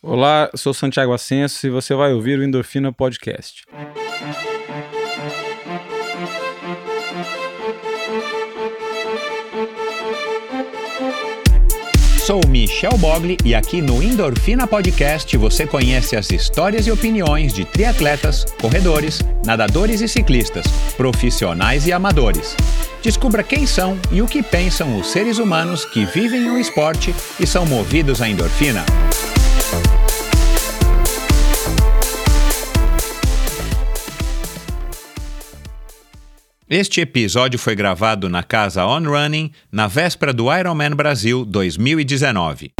Olá, sou Santiago Ascenso e você vai ouvir o Endorfina Podcast. Sou Michel Bogli e aqui no Endorfina Podcast você conhece as histórias e opiniões de triatletas, corredores, nadadores e ciclistas, profissionais e amadores. Descubra quem são e o que pensam os seres humanos que vivem o esporte e são movidos à endorfina. Este episódio foi gravado na casa On Running na véspera do Ironman Brasil 2019.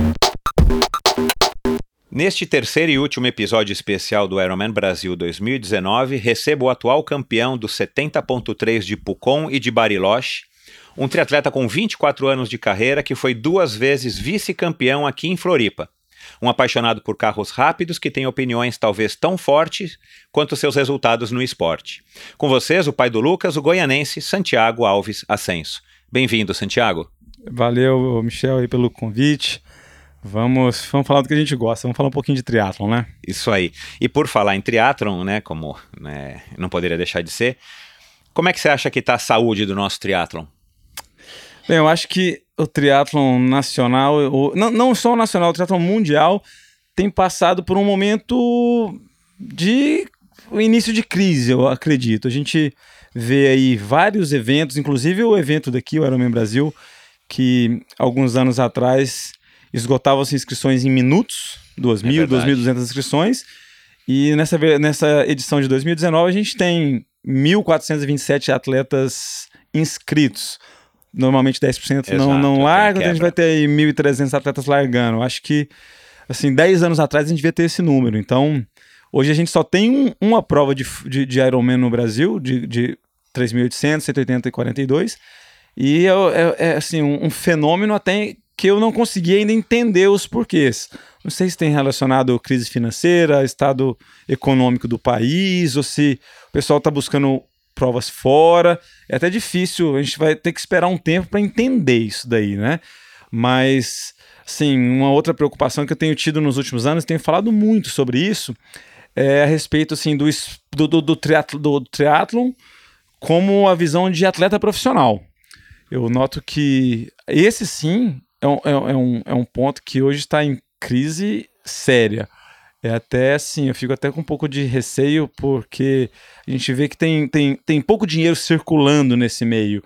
Neste terceiro e último episódio especial do Ironman Brasil 2019, recebo o atual campeão do 70.3 de Pucon e de Bariloche, um triatleta com 24 anos de carreira que foi duas vezes vice-campeão aqui em Floripa um apaixonado por carros rápidos que tem opiniões talvez tão fortes quanto seus resultados no esporte. Com vocês, o pai do Lucas, o goianense Santiago Alves Ascenso. Bem-vindo, Santiago. Valeu, Michel, aí pelo convite. Vamos, vamos falar do que a gente gosta, vamos falar um pouquinho de triatlon, né? Isso aí. E por falar em triatlon, né, como né, não poderia deixar de ser, como é que você acha que está a saúde do nosso triatlon? Bem, eu acho que o triatlon nacional, o, não, não só o nacional, o triatlon mundial tem passado por um momento de início de crise, eu acredito. A gente vê aí vários eventos, inclusive o evento daqui, o Ironman Brasil, que alguns anos atrás esgotavam-se inscrições em minutos, 2.000, é 2.200 inscrições, e nessa, nessa edição de 2019 a gente tem 1.427 atletas inscritos normalmente 10% Exato, não, não larga, então a gente vai ter aí 1.300 atletas largando. Acho que, assim, 10 anos atrás a gente devia ter esse número. Então, hoje a gente só tem um, uma prova de, de, de Ironman no Brasil, de, de 3.800, 180 e 42. E é, é, é assim, um, um, fenômeno até que eu não consegui ainda entender os porquês. Não sei se tem relacionado à crise financeira, estado econômico do país, ou se o pessoal está buscando provas fora. É até difícil, a gente vai ter que esperar um tempo para entender isso daí, né? Mas, assim, uma outra preocupação que eu tenho tido nos últimos anos, tenho falado muito sobre isso, é a respeito, assim, do, do, do, do, triatlo, do triatlon como a visão de atleta profissional. Eu noto que esse sim é um, é um, é um ponto que hoje está em crise séria. É até assim, eu fico até com um pouco de receio, porque a gente vê que tem, tem, tem pouco dinheiro circulando nesse meio.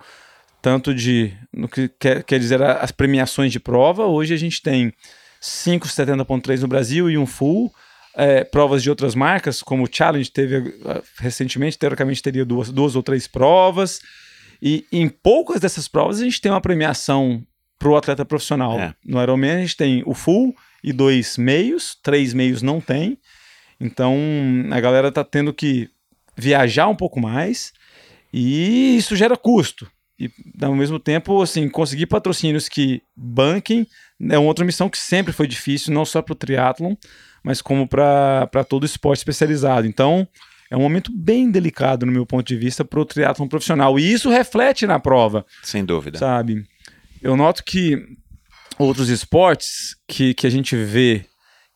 Tanto de, no que quer, quer dizer, as premiações de prova. Hoje a gente tem 5,70.3 no Brasil e um full. É, provas de outras marcas, como o Challenge teve recentemente, teoricamente teria duas, duas ou três provas. E em poucas dessas provas a gente tem uma premiação para o atleta profissional. É. No Ironman a gente tem o full e dois meios, três meios não tem. Então a galera tá tendo que viajar um pouco mais e isso gera custo. E ao mesmo tempo, assim, conseguir patrocínios que banquem é uma outra missão que sempre foi difícil, não só para o triatlon, mas como para todo esporte especializado. Então, é um momento bem delicado, no meu ponto de vista, para o triatlon profissional. E isso reflete na prova. Sem dúvida. Sabe? Eu noto que outros esportes que, que a gente vê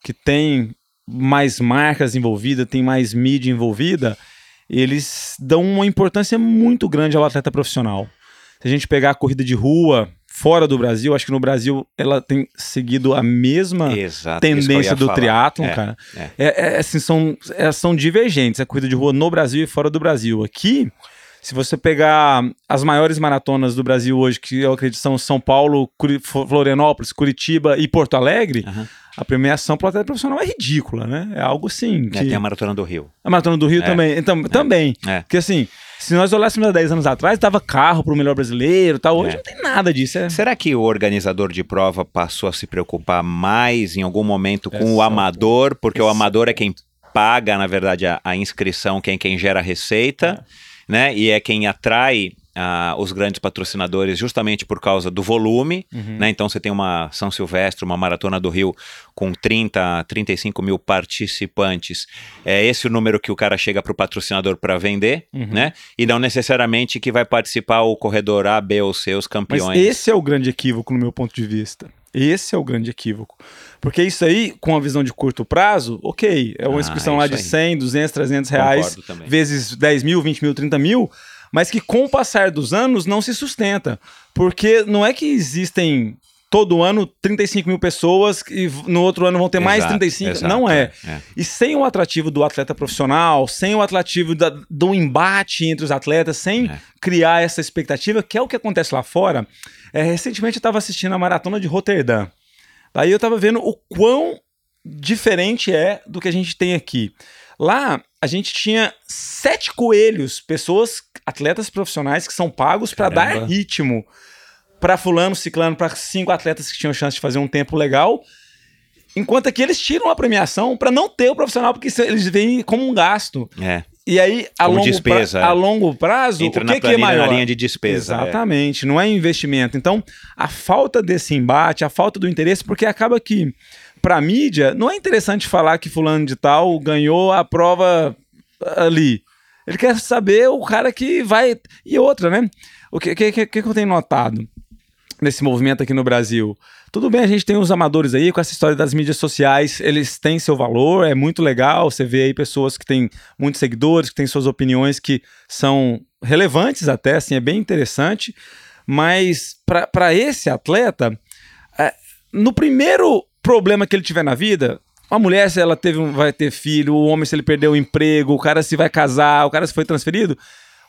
que tem mais marcas envolvidas, tem mais mídia envolvida, eles dão uma importância muito grande ao atleta profissional. Se a gente pegar a corrida de rua fora do Brasil, acho que no Brasil ela tem seguido a mesma Exato, tendência do triatlon, é, cara. É. É, é, assim, são, é, são divergentes a corrida de rua no Brasil e fora do Brasil. Aqui, se você pegar as maiores maratonas do Brasil hoje, que eu acredito são São Paulo, Curi Florianópolis, Curitiba e Porto Alegre, uhum. a premiação para o atleta profissional é ridícula, né? É algo assim. Que... É, tem a Maratona do Rio. A Maratona do Rio é. também. Então, é. Também. É. Porque assim, se nós olhássemos há 10 anos atrás, dava carro para o melhor brasileiro tal. Hoje é. não tem nada disso. É... Será que o organizador de prova passou a se preocupar mais em algum momento com o amador? Porque o amador é quem paga, na verdade, a, a inscrição, quem, quem gera receita. É né? E é quem atrai uh, os grandes patrocinadores justamente por causa do volume, uhum. né? Então você tem uma São Silvestre, uma Maratona do Rio com 30, 35 mil participantes. É esse o número que o cara chega para o patrocinador para vender, uhum. né? E não necessariamente que vai participar o corredor A, B ou C, os campeões. Mas esse é o grande equívoco no meu ponto de vista. Esse é o grande equívoco. Porque isso aí, com a visão de curto prazo, ok, é uma Ah, inscrição é lá de aí. 100, 200, 300 reais, vezes 10 mil, 20 mil, 30 mil, mas que com o passar dos anos não se sustenta. Porque não é que existem todo ano 35 mil pessoas e no outro ano vão ter mais Exato, 35. exato, não é. é. E sem o atrativo do atleta profissional, sem o atrativo da- do embate entre os atletas, sem É. criar essa expectativa, que é o que acontece lá fora. É, recentemente eu estava assistindo a maratona de Roterdã. Daí eu estava vendo o quão diferente é do que a gente tem aqui. Lá a gente tinha sete coelhos, pessoas, atletas profissionais que são pagos para dar ritmo para fulano, ciclano, para cinco atletas que tinham chance de fazer um tempo legal. Enquanto que eles tiram a premiação para não ter o profissional, porque eles veem como um gasto. É. E aí, a, Como longo, despesa, pra- é. a longo prazo, Entra o na que, que é maior? na linha de despesa. é. Exatamente, não é investimento. Então, a falta desse embate, a falta do interesse, porque acaba que, para mídia, não é interessante falar que fulano de tal ganhou a prova ali. Ele quer saber o cara que vai. E outra, né? O que, que, que, que eu tenho notado nesse movimento aqui no Brasil? Tudo bem, a gente tem os amadores aí com essa história das mídias sociais, eles têm seu valor, é muito legal. Você vê aí pessoas que têm muitos seguidores, que têm suas opiniões que são relevantes até, assim, é bem interessante. Mas para esse atleta, é, no primeiro problema que ele tiver na vida, a mulher, se ela teve vai ter filho, o homem, se ele perdeu o emprego, o cara se vai casar, o cara se foi transferido,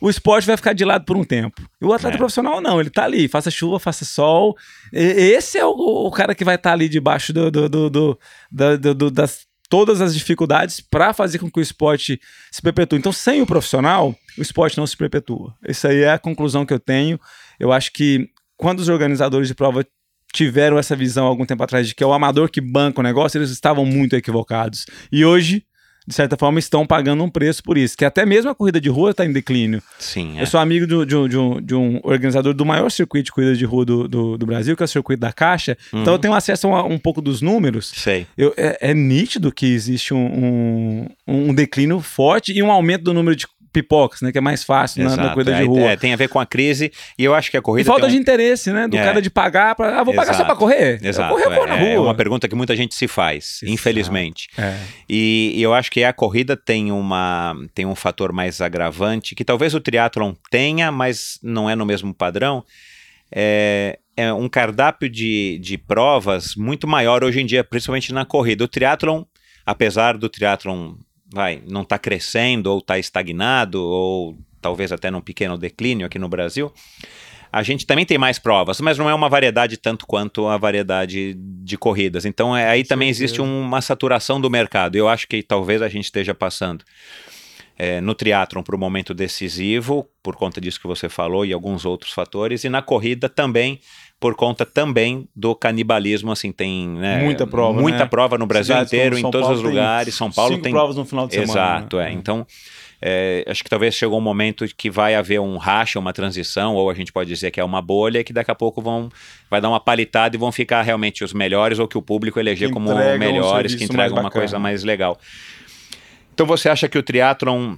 o esporte vai ficar de lado por um tempo. E o atleta É. profissional não, ele tá ali, faça chuva, faça sol. E- esse é o, o cara que vai estar ali debaixo do, do- do- do- da- do- do- das todas as dificuldades para fazer com que o esporte se perpetue. Então, sem o profissional, o esporte não se perpetua. Essa aí é a conclusão que eu tenho. Eu acho que quando os organizadores de prova tiveram essa visão algum tempo atrás de que é o amador que banca o negócio, eles estavam muito equivocados. E hoje, de certa forma, estão pagando um preço por isso. Que até mesmo a corrida de rua está em declínio. Sim, é. Eu sou amigo de, um, de um- de um organizador do maior circuito de corrida de rua do, do, do Brasil, que é o circuito da Caixa. Então eu tenho acesso a um pouco dos números. Sei. Eu- é, é nítido que existe um, um, um declínio forte e um aumento do número de pipocas, né? Que é mais fácil na, na Exato. corrida de É, rua. é, tem a ver com a crise e eu acho que a E corrida falta tem um- de interesse, né? Do É. cara de pagar pra. Ah, vou pagar só Exato. pra correr. Exato. Eu correr, eu vou na é, é rua. uma pergunta que muita gente se faz, Exato. infelizmente. É. E, e eu acho que a corrida tem, uma, tem um fator mais agravante, que talvez o triatlon tenha, mas não é no mesmo padrão. É, é um cardápio de, de provas muito maior hoje em dia, principalmente na corrida. O triatlon, apesar do triatlon vai, não estar crescendo ou estar estagnado, ou talvez até num pequeno declínio aqui no Brasil, a gente também tem mais provas, mas não é uma variedade tanto quanto a variedade de corridas. Então é, aí também existe uma saturação do mercado. Eu acho que talvez a gente esteja passando é, no triatlon para o momento decisivo, por conta disso que você falou e alguns outros fatores, e na corrida também por conta também do canibalismo, assim, tem né, Muita prova, muita né? prova no Brasil Cidades inteiro, em todos Paulo os lugares. São Paulo Cinco tem provas no final de semana. Exato, né? é. Então, é, acho que talvez chegou um momento que vai haver um racha, uma transição, ou a gente pode dizer que é uma bolha, que daqui a pouco vão vai dar uma palitada e vão ficar realmente os melhores, ou que o público eleger como entregam um melhores, que entregam uma coisa mais legal. Então você acha que o triatlon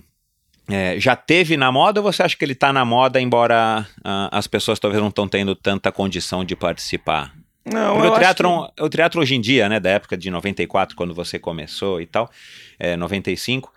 é, já teve na moda ou você acha que ele está na moda, embora ah, as pessoas talvez não estão tendo tanta condição de participar? Não, Porque eu o acho triatlon, o triatlon hoje em dia, né, da época de 94, quando você começou e tal, é, 95,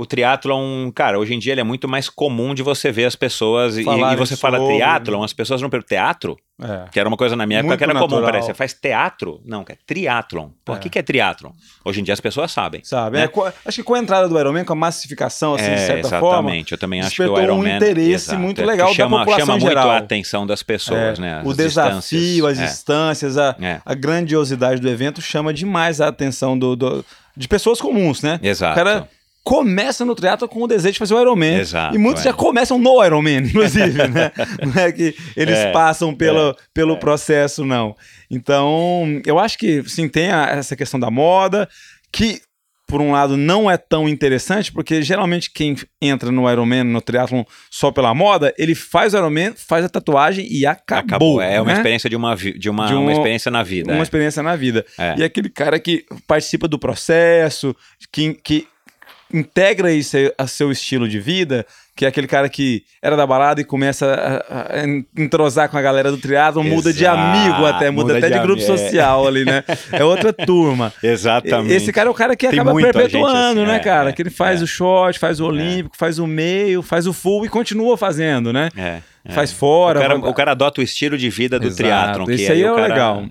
o triatlon, cara, hoje em dia ele é muito mais comum de você ver as pessoas, e, e você fala sobre. triatlon, as pessoas não perguntam teatro, que- é. que era uma coisa na minha época Muito que era comum, natural. peraí, você faz teatro? Não, que é triatlon. Pô, o É. que, que é triatlon? Hoje em dia as pessoas sabem. Sabe? né? É, acho que com a entrada do Ironman, com a massificação, assim, de É, certa exatamente. forma, eu também acho que o despertou um Ironman interesse exato, muito é, legal que da chama, população chama muito geral. a atenção das pessoas, É, né? o As desafio, as distâncias. a, a grandiosidade do evento chama demais a atenção do, do- de pessoas comuns, né? Exato. O cara começa no triatlo com o desejo de fazer o Ironman. Exato, E muitos é. já começam no Ironman, inclusive, né? Não é que eles É, passam pelo, pelo processo, não. Então, eu acho que, sim, tem a- essa questão da moda, que, por um lado, não é tão interessante, porque geralmente quem entra no Ironman, no triatlon, só pela moda, ele faz o Ironman, faz a tatuagem e acabou. Acabou. É uma né? experiência de uma, de uma, De um- uma experiência na vida. uma é. experiência na vida. É. E aquele cara que participa do processo, que, que integra isso a seu estilo de vida, que é aquele cara que era da balada e começa a, a entrosar com a galera do triatlo, muda de amigo até, muda, muda até de, de grupo social ali, né? É outra turma. Exatamente. Esse cara é o cara que Tem acaba perpetuando, assim, né, é, cara? É, que ele faz é, o short, faz o é. olímpico, faz o meio, faz o full e continua fazendo, né? É. é. Faz fora. O cara, o cara, adota o estilo de vida do Exato. triatlon. Que Esse aí é cara, legal.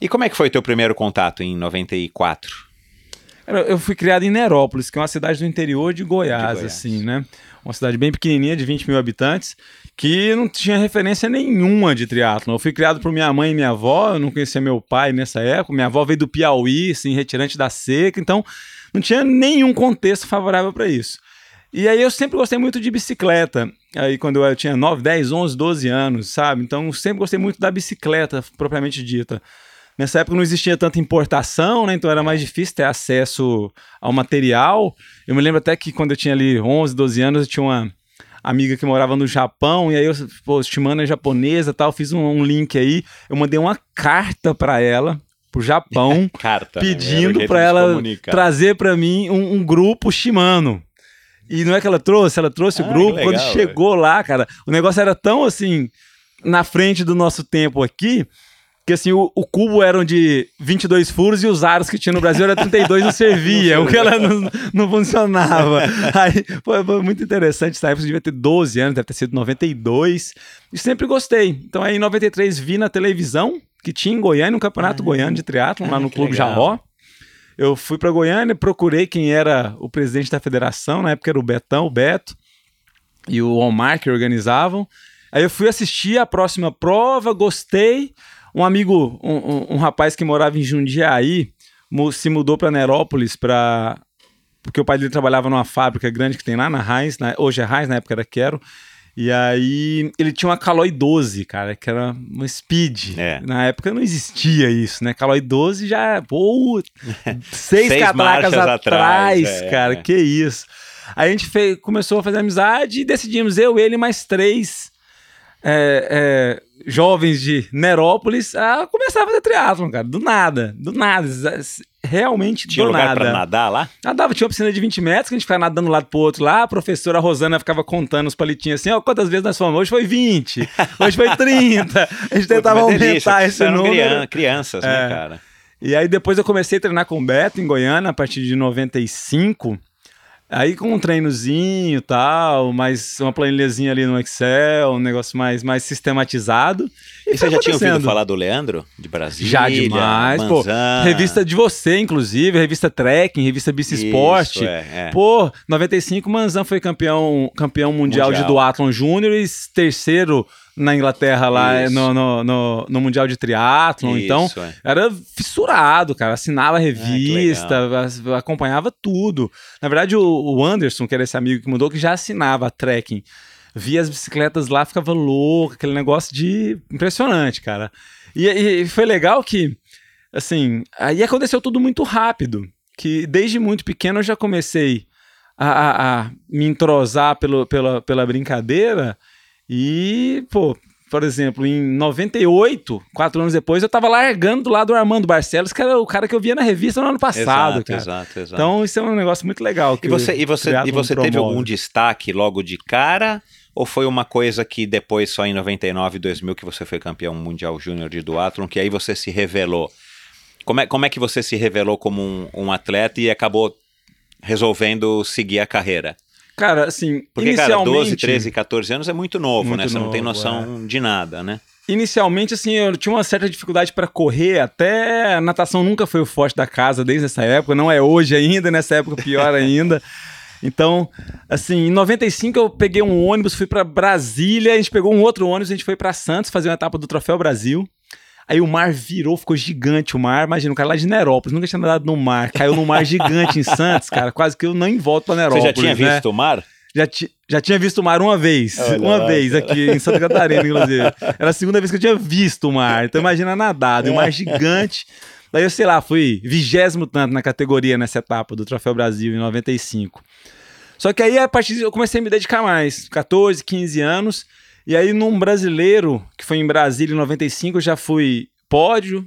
E como é que foi teu primeiro contato em 94? Eu fui criado em Nerópolis, que é uma cidade do interior de Goiás, de Goiás. assim, né? Uma cidade bem pequenininha, de 20 mil habitantes, que não tinha referência nenhuma de triatlon. Eu fui criado por minha mãe e minha avó, eu não conhecia meu pai nessa época. Minha avó veio do Piauí, assim, retirante da seca, então não tinha nenhum contexto favorável para isso. E aí eu sempre gostei muito de bicicleta. Aí quando eu tinha 9, 10, 11, 12 anos, sabe? Então eu sempre gostei muito da bicicleta propriamente dita. Nessa época não existia tanta importação, né? Então era mais difícil ter acesso ao material. Eu me lembro até que quando eu tinha ali 11, 12 anos, eu tinha uma amiga que morava no Japão, e aí eu, pô, Shimano é japonesa tal, fiz um, um link aí, eu mandei uma carta para ela, pro Japão, carta, né? pedindo né? para ela trazer para mim um, um, grupo Shimano. E não é que ela trouxe, ela trouxe ah, o grupo, legal, quando chegou véio. lá, cara, o negócio era tão assim, na frente do nosso tempo aqui, que assim, o, o, cubo eram de 22 furos e os aros que tinha no Brasil era 32 não servia, o que ela não, não funcionava. Aí foi, foi, muito interessante, essa época devia ter 12 anos, deve ter sido 92, e sempre gostei. Então aí em 93 vi na televisão que tinha em Goiânia um campeonato ah, goiano de triatlo ah, lá no Clube legal. Jarró. Eu fui para Goiânia, procurei quem era o presidente da federação, na época era o Betão, o Beto, e o Omar que organizavam. Aí eu fui assistir a próxima prova, gostei, um amigo, um, um, um rapaz que morava em Jundiaí, se mudou para Nerópolis para porque o pai dele trabalhava numa fábrica grande que tem lá na Heinz, na, hoje é Heinz, na época era Quero. E aí ele tinha uma Caloi 12, cara, que era uma Speed. É. Na época não existia isso, né? Caloi 12 já, pô, seis, seis catracas atrás, atrás é, cara, é. que isso. Aí a gente fez, começou a fazer amizade e decidimos, eu, ele mais três é, é, jovens de Nerópolis a começar a fazer triatlon, cara. Do nada, do nada. Realmente tinha do lugar nada. pra nadar lá? Nadava, tinha uma piscina de 20 metros que a gente ficava nadando de um lado pro outro lá. A professora Rosana ficava contando os palitinhos assim: ó, quantas vezes nós fomos? Hoje foi 20, hoje foi 30. A gente tentava aumentar delícia, esse número. crianças, né, é. né, cara? E aí depois eu comecei a treinar com o Beto em Goiânia a partir de 95. Aí com um treinozinho e tal, mais uma planilhazinha ali no Excel, um negócio mais, mais sistematizado. E, e você já tinha ouvido falar do Leandro, de Brasília? Já demais, pô. Revista de você, inclusive, revista Trekking, revista Bici Esporte. É, é. Pô, 95, Manzan foi campeão, campeão mundial, mundial. de duatlon júnior e terceiro na Inglaterra lá no, no, no, no, Mundial de Triatlon. então, é. era fissurado, cara. Assinava a revista, ah, acompanhava tudo. Na verdade, o, o, Anderson, que era esse amigo que mudou, que já assinava a trekking. Via as bicicletas lá, ficava louco, aquele negócio de impressionante, cara. E, e foi legal que, assim, aí aconteceu tudo muito rápido. Que desde muito pequeno eu já comecei a, a, a me entrosar pelo, pela, pela brincadeira e, pô, por exemplo, em 98, quatro anos depois, eu tava largando do lado do Armando Barcelos, que era o cara que eu via na revista no ano passado, exato, cara. Exato, exato. Então, isso é um negócio muito legal. e você, e você, e você teve algum destaque logo de cara? Ou foi uma coisa que depois, só em 99 e 2000, que você foi campeão mundial júnior de duatlon, que aí você se revelou? Como é, como é que você se revelou como um, um atleta e acabou resolvendo seguir a carreira? Cara, assim, Porque, inicialmente... cara, 12, 13, 14 anos é muito novo, muito né? Você novo, não tem noção é. de nada, né? Inicialmente, assim, eu tinha uma certa dificuldade para correr, até a natação nunca foi o forte da casa desde essa época, não é hoje ainda, nessa época pior ainda. Então, assim, em 95 eu peguei um ônibus, fui para Brasília, a gente pegou um outro ônibus, a gente foi para Santos fazer uma etapa do Troféu Brasil. Aí o mar virou, ficou gigante o mar. Imagina, o cara lá de Nerópolis, nunca tinha nadado no mar. Caiu num mar gigante em Santos, cara. Quase que eu nem volto pra Nerópolis. Você já tinha né? visto o mar? Já, ti, já tinha visto o mar uma vez. Olha uma lá, vez cara. aqui em Santa Catarina, inclusive. Era a segunda vez que eu tinha visto o mar. Então imagina nadado. O mar gigante. Daí eu, sei lá, fui vigésimo tanto na categoria nessa etapa do Troféu Brasil em 95. Só que aí, a partir de, eu comecei a me dedicar mais. 14, 15 anos. E aí, num brasileiro, que foi em Brasília em 95, eu já fui pódio,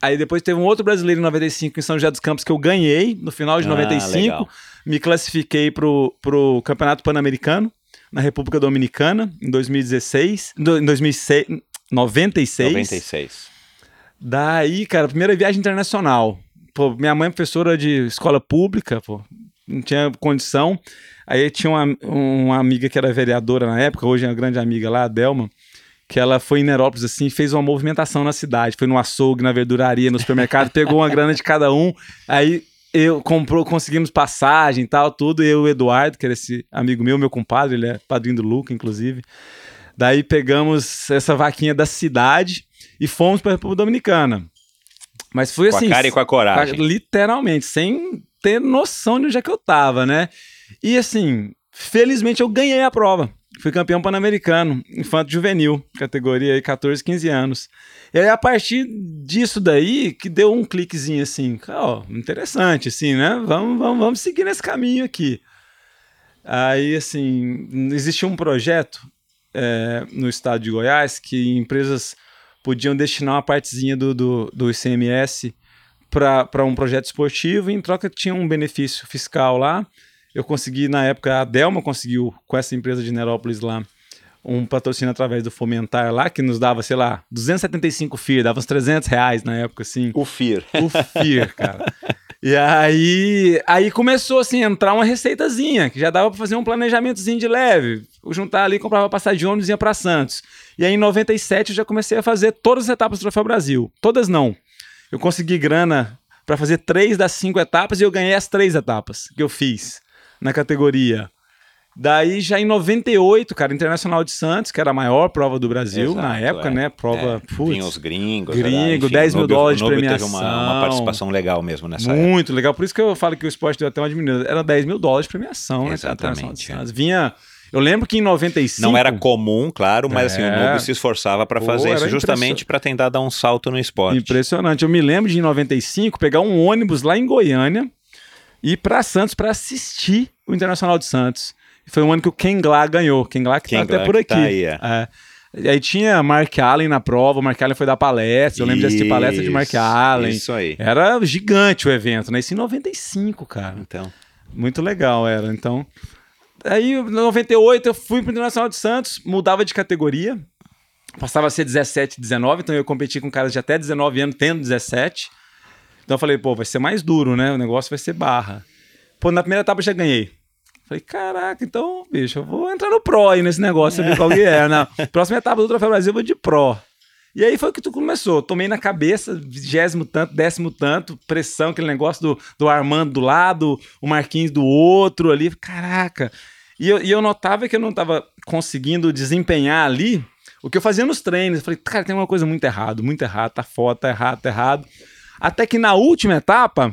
Aí depois teve um outro brasileiro em 95 em São José dos Campos que eu ganhei no final de Ah, 95. legal. Me classifiquei pro, pro Campeonato Pan-Americano na República Dominicana em 2016. do- Em 2006, 96. 96. Daí, cara, primeira viagem internacional. Pô, minha mãe é professora de escola pública, pô, não tinha condição. Aí tinha uma, uma amiga que era vereadora na época, hoje é uma grande amiga lá, a Delma, que ela foi em Nerópolis assim, e fez uma movimentação na cidade. Foi no açougue, na verduraria, no supermercado, pegou uma grana de cada um. Aí eu comprou, conseguimos passagem e tal, tudo. E eu, o Eduardo, que era esse amigo meu, meu compadre, ele é padrinho do Luca, inclusive. Daí pegamos essa vaquinha da cidade e fomos para a República Dominicana. Mas foi Com assim. a cara e com a coragem. Literalmente, sem ter noção de onde é que eu tava, né? E assim, felizmente eu ganhei a prova. Fui campeão pan-americano, infanto juvenil, categoria aí 14, 15 anos. E aí, a partir disso daí, que deu um cliquezinho assim, ó, interessante, assim, né? Vamos, vamos, vamos seguir nesse caminho aqui. Aí, assim, existia um projeto é, no estado de Goiás que empresas podiam destinar uma partezinha do, do, do ICMS para um projeto esportivo e em troca tinha um benefício fiscal lá. Eu consegui, na época, a Delma conseguiu, com essa empresa de Nerópolis lá, um patrocínio através do Fomentar lá, que nos dava, sei lá, 275 FIR, dava uns 300 reais na época, assim. O FIR. O FIR, cara. E aí, aí começou assim a entrar uma receitazinha, que já dava para fazer um planejamentozinho de leve. Eu juntar ali, comprava passagem de ônibus e ia para Santos. E aí em 97 eu já comecei a fazer todas as etapas do Troféu Brasil. Todas não. Eu consegui grana para fazer três das cinco etapas e eu ganhei as três etapas que eu fiz na categoria. Daí já em 98, cara, Internacional de Santos, que era a maior prova do Brasil Exato, na época, é. né? Prova, É, putz, os gringos. Gringo, enfim, 10 mil Nobel- dólares de premiação. teve uma, uma participação legal mesmo nessa época. Muito legal. Por isso que eu falo que o esporte deu até uma diminuída. Era 10 mil dólares de premiação, né? Exatamente, Internacional de é. Vinha. Eu lembro que em 95. Não era comum, claro, mas assim, o É. Nobel se esforçava para Pô, fazer isso justamente para tentar dar um salto no esporte. Impressionante. Eu me lembro de em 95 pegar um ônibus lá em Goiânia e ir pra Santos para assistir o Internacional de Santos. Foi um ano que o Ken Glá ganhou. Ken Glá que Ken tá até Glá por que aqui. tá aí, é. É. Aí tinha Mark Allen na prova, o Mark Allen foi dar palestra, eu lembro de assistir palestra de Mark Isso, Allen. Isso aí. Era gigante o evento, né? Isso em 95, cara. Então, Muito legal era. Então, aí em 98 eu fui pro Internacional de Santos, mudava de categoria. Passava a ser 17, 19, então eu competi com caras de até 19 anos, tendo 17. Então eu falei, pô, vai ser mais duro, né? O negócio vai ser barra. Pô, na primeira etapa eu já ganhei. Falei, caraca, então, bicho, eu vou entrar no Pro aí nesse negócio, saber qual que é. Na próxima etapa do Troféu Brasil eu vou de Pro. E aí foi que tu começou. Tomei na cabeça, vigésimo tanto, décimo tanto, pressão, aquele negócio do, do Armando do lado, o Marquinhos do outro ali. Caraca. E eu, e eu notava que eu não tava conseguindo desempenhar ali o que eu fazia nos treinos. Eu falei, cara, tem uma coisa muito errado, muito errado, tá foda, tá errado, tá errado. Até que na última etapa,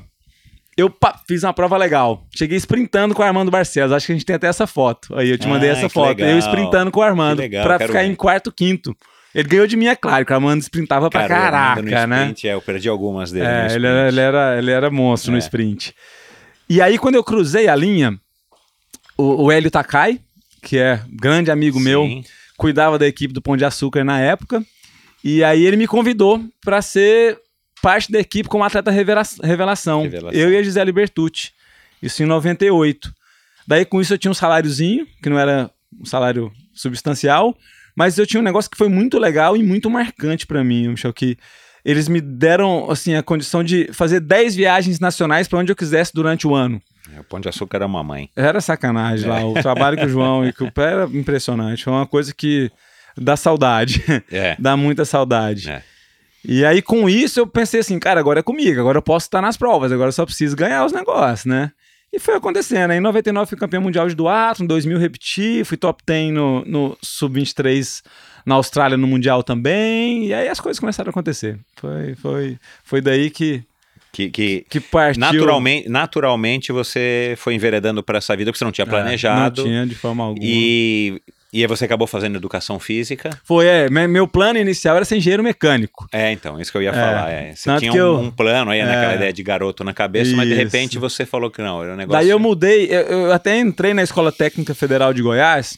eu pá, fiz uma prova legal. Cheguei sprintando com o Armando Barcelos. Acho que a gente tem até essa foto. Aí eu te mandei Ah, essa foto. legal. Eu sprintando com o Armando quero ficar ver. em quarto, quinto. Ele ganhou de mim, é claro, que o Armando sprintava pra cara, no caraca, né? sprint, É, eu perdi algumas dele. no É, ele era, ele, era, ele era monstro no É. sprint. E aí, quando eu cruzei a linha, o, o Hélio Takai, que é grande amigo meu, Sim. cuidava da equipe do Pão de Açúcar na época. E aí ele me convidou para ser parte da equipe como atleta revela- revelação. Revelação. Eu e a Gisele Bertucci. Isso em 98. Daí com isso eu tinha um saláriozinho, que não era um salário substancial, mas eu tinha um negócio que foi muito legal e muito marcante para mim, Michel, que eles me deram assim a condição de fazer 10 viagens nacionais para onde eu quisesse durante o ano. É, O Pão de Açúcar era uma mãe. Era sacanagem lá, o trabalho que o João e que o Pé era impressionante, foi uma coisa que dá saudade. É. dá muita saudade. É. E aí, com isso, eu pensei assim, cara, agora é comigo, agora eu posso estar nas provas, agora eu só preciso ganhar os negócios, né? E foi acontecendo. Em 99, fui campeão mundial de duatlo, em 2000 repeti, fui top 10 no, no Sub-23 na Austrália no Mundial também, e aí as coisas começaram a acontecer. Foi, foi, foi daí que, Que, que que partiu... naturalmente, naturalmente você foi enveredando para essa vida porque você não tinha É, planejado. Não tinha de forma alguma. E, e aí você acabou fazendo educação física. Foi, é, me- meu plano inicial era ser engenheiro mecânico. É, então, isso que eu ia falar. É. Você tanto tinha um, eu- um plano aí, naquela É. ideia de garoto na cabeça, mas de Isso. repente você falou que não, era um negócio. Daí eu mudei, eu, eu até entrei na Escola Técnica Federal de Goiás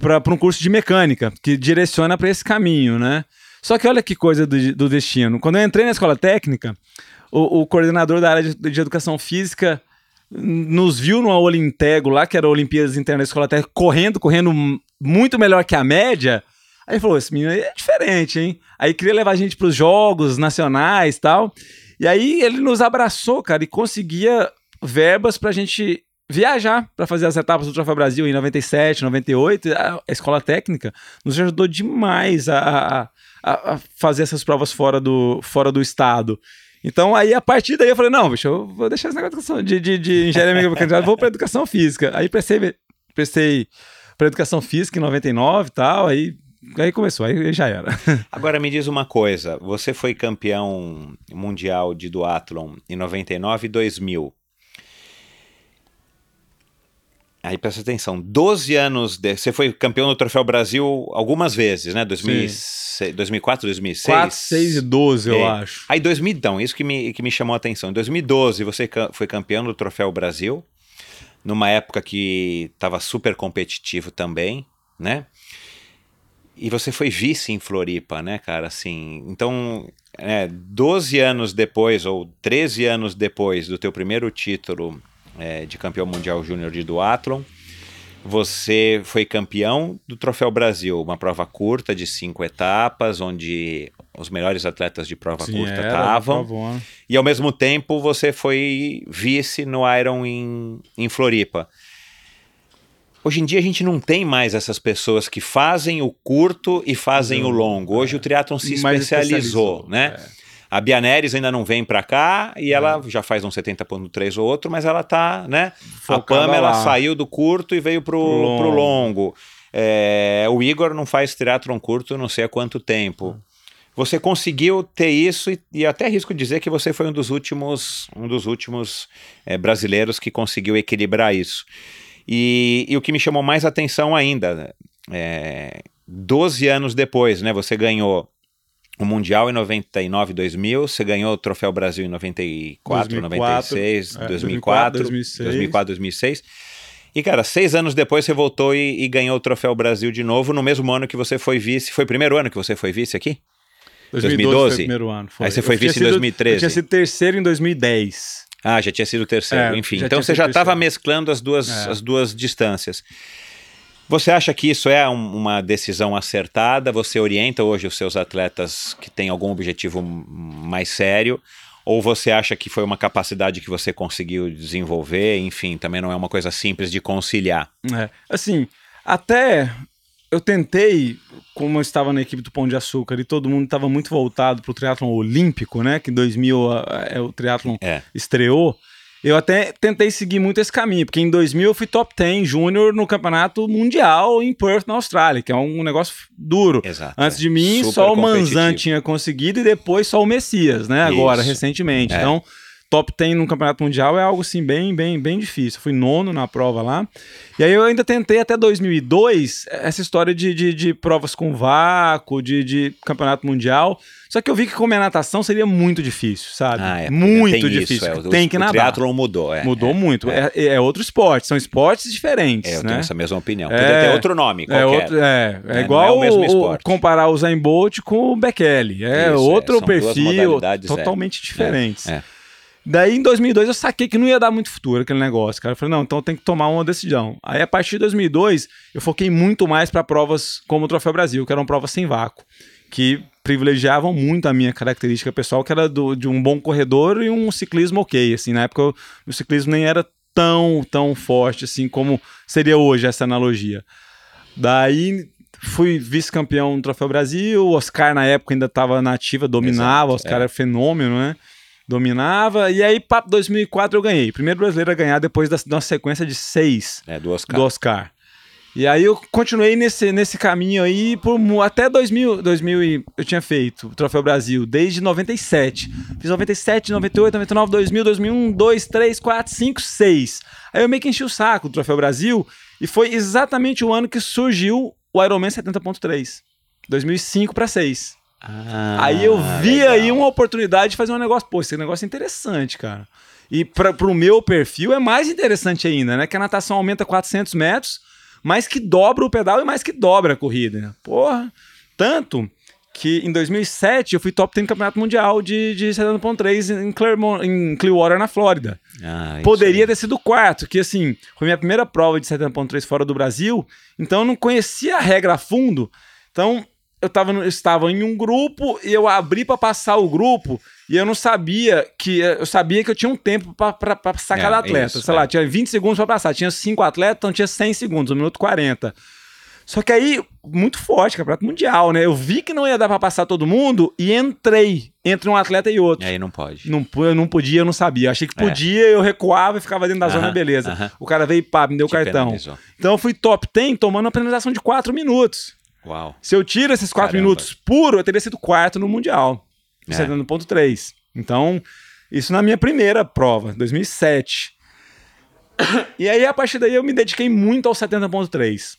para um curso de mecânica, que direciona para esse caminho, né? Só que olha que coisa do, do destino. Quando eu entrei na escola técnica, o, o coordenador da área de, de, educação física nos viu numa Olintego lá, que era a Olimpíadas Internas Escola Técnica, correndo, correndo muito melhor que a média. Aí falou: esse menino aí é diferente, hein? Aí queria levar a gente para os jogos nacionais e tal. E aí ele nos abraçou, cara, e conseguia verbas pra gente viajar para fazer as etapas do Troféu Brasil em 97, 98. A, escola técnica nos ajudou demais a, a, a, fazer essas provas fora do, fora do estado. Então, aí, a partir daí, eu falei, não, bicho, eu vou deixar esse negócio de, de, de engenharia mecânica, vou para educação física. Aí prestei, prestei para educação física em 99 e tal, aí Aí começou, aí já era. Agora me diz uma coisa: você foi campeão mundial de duatlon em 99 e 2000. Aí presta atenção, 12 anos. De, você foi campeão do Troféu Brasil algumas vezes, né? 2006, 2004, 2006. 4, 6 e 12, é. eu acho. Aí 2000, então, isso que me, que me chamou a atenção. Em 2012 você foi campeão do Troféu Brasil, numa época que estava super competitivo também, né? E você foi vice em Floripa, né, cara? Assim, então, é, 12 anos depois, ou 13 anos depois do teu primeiro título é, de campeão mundial júnior de duatlon, você foi campeão do Troféu Brasil, uma prova curta de cinco etapas, onde os melhores atletas de prova Sim, curta estavam. E ao mesmo tempo você foi vice no Iron em, em Floripa. Hoje em dia a gente não tem mais essas pessoas que fazem o curto e fazem o longo. Hoje o triatlon se especializou, né? É. A Bianeres ainda não vem para cá e ela é. já faz um 70.3 ou outro, mas ela tá, né? A Pamela lá. saiu do curto e veio pro, pro longo. Pro longo. É, o Igor não faz triatlon curto não sei há quanto tempo. Você conseguiu ter isso e, e até risco dizer que você foi um dos últimos, um dos últimos é, brasileiros que conseguiu equilibrar isso. E, e o que me chamou mais atenção ainda, é, 12 anos depois, né? Você ganhou o Mundial em 99, 2000, você ganhou o Troféu Brasil em 94, 2004, 96, é, 2004, 2006. 2004, 2006. E, cara, seis anos depois você voltou e, e, ganhou o Troféu Brasil de novo, no mesmo ano que você foi vice. Foi o primeiro ano que você foi vice aqui? 2012? 2012? Foi o primeiro ano. Foi. Aí você foi eu vice em 2013? Eu tinha sido terceiro em 2010. Ah, já tinha sido terceiro, é, enfim. Então você já estava mesclando as duas, é. as duas distâncias. Você acha que isso é um, uma decisão acertada? Você orienta hoje os seus atletas que têm algum objetivo mais sério? Ou você acha que foi uma capacidade que você conseguiu desenvolver? Enfim, também não é uma coisa simples de conciliar. É, assim, até eu tentei, como eu estava na equipe do Pão de Açúcar e todo mundo estava muito voltado para o triatlon olímpico, né? Que em 2000 é, o triatlon é. estreou. Eu até tentei seguir muito esse caminho, porque em 2000 eu fui top 10 júnior no campeonato mundial em Perth, na Austrália, que é um negócio duro. Exato, Antes de mim, só o Manzan tinha conseguido e depois só o Messias, né? Agora, Isso. recentemente. É. Então, top 10 no campeonato mundial é algo assim bem, bem, bem difícil. fui nono na prova lá. E aí eu ainda tentei até 2002 essa história de, de, de provas com vácuo, de, de campeonato mundial. Só que eu vi que com minha natação seria muito difícil, sabe? Ah, é, muito difícil. Isso, é, tem que nadar. O triatlon mudou, é. Mudou é, muito. É. é. é, outro esporte, são esportes diferentes, é, eu né? tenho essa mesma opinião. Podia ter outro nome, qualquer. É, outro, é, é, igual o, o, comparar o Zayn Bolt com o Bekele. É Isso, outro perfil, totalmente diferentes. É. Daí em 2002 eu saquei que não ia dar muito futuro aquele negócio, cara. Eu falei, não, então tem que tomar uma decisão. Aí a partir de 2002 eu foquei muito mais para provas como o Troféu Brasil, que eram provas sem vácuo, que privilegiavam muito a minha característica pessoal, que era do, de um bom corredor e um ciclismo ok. Assim, na época o ciclismo nem era tão, tão forte assim como seria hoje essa analogia. Daí fui vice-campeão no Troféu Brasil, o Oscar na época ainda estava na ativa, dominava, o Oscar é. era fenômeno, né? Dominava. E aí, papo 2004 eu ganhei. Primeiro brasileiro a ganhar depois da, de uma sequência de seis é, do, Oscar. do Oscar. E aí eu continuei nesse, nesse caminho aí por até 2000, 2000 eu tinha feito o Troféu Brasil desde 97. Fiz 97, 98, 99, 2000, 2001, 2, 3, 4, 5, 6. Aí eu meio que enchi o saco do Troféu Brasil e foi exatamente o ano que surgiu o Ironman 70.3. 2005 para 6. Ah, aí eu vi legal. aí uma oportunidade de fazer um negócio. Pô, esse negócio é interessante, cara. E para o meu perfil é mais interessante ainda, né? Que a natação aumenta 400 metros, mais que dobra o pedal e mais que dobra a corrida. Porra, tanto que em 2007 eu fui top 10 no Campeonato Mundial de, de 70.3 em, em Clearwater, na Flórida. Ah, Poderia ter sido quarto, que assim, foi minha primeira prova de 70.3 fora do Brasil, então eu não conhecia a regra a fundo. Então, eu, tava eu estava em um grupo e eu abri para passar o grupo e eu não sabia que. Eu sabia que eu tinha um tempo para passar é, cada atleta. Isso, Sei é. lá, tinha 20 segundos para passar. Tinha 5 atletas, então tinha 100 segundos, 1 minuto 40. Só que aí, muito forte, campeonato mundial, né? Eu vi que não ia dar pra passar todo mundo e entrei entre um atleta e outro. E aí não pode. Não, eu não podia, eu não sabia. Eu achei que é. podia, é. eu recuava e ficava dentro da uh -huh, zona, beleza. Uh -huh. O cara veio e pá, me deu o cartão. Penalizou. Então eu fui top 10 tomando uma penalização de 4 minutos. Uau. Se eu tiro esses 4 minutos puro, eu teria sido quarto no Mundial. É. 70.3. Então, isso na minha primeira prova, 2007. E aí, a partir daí, eu me dediquei muito ao 70.3.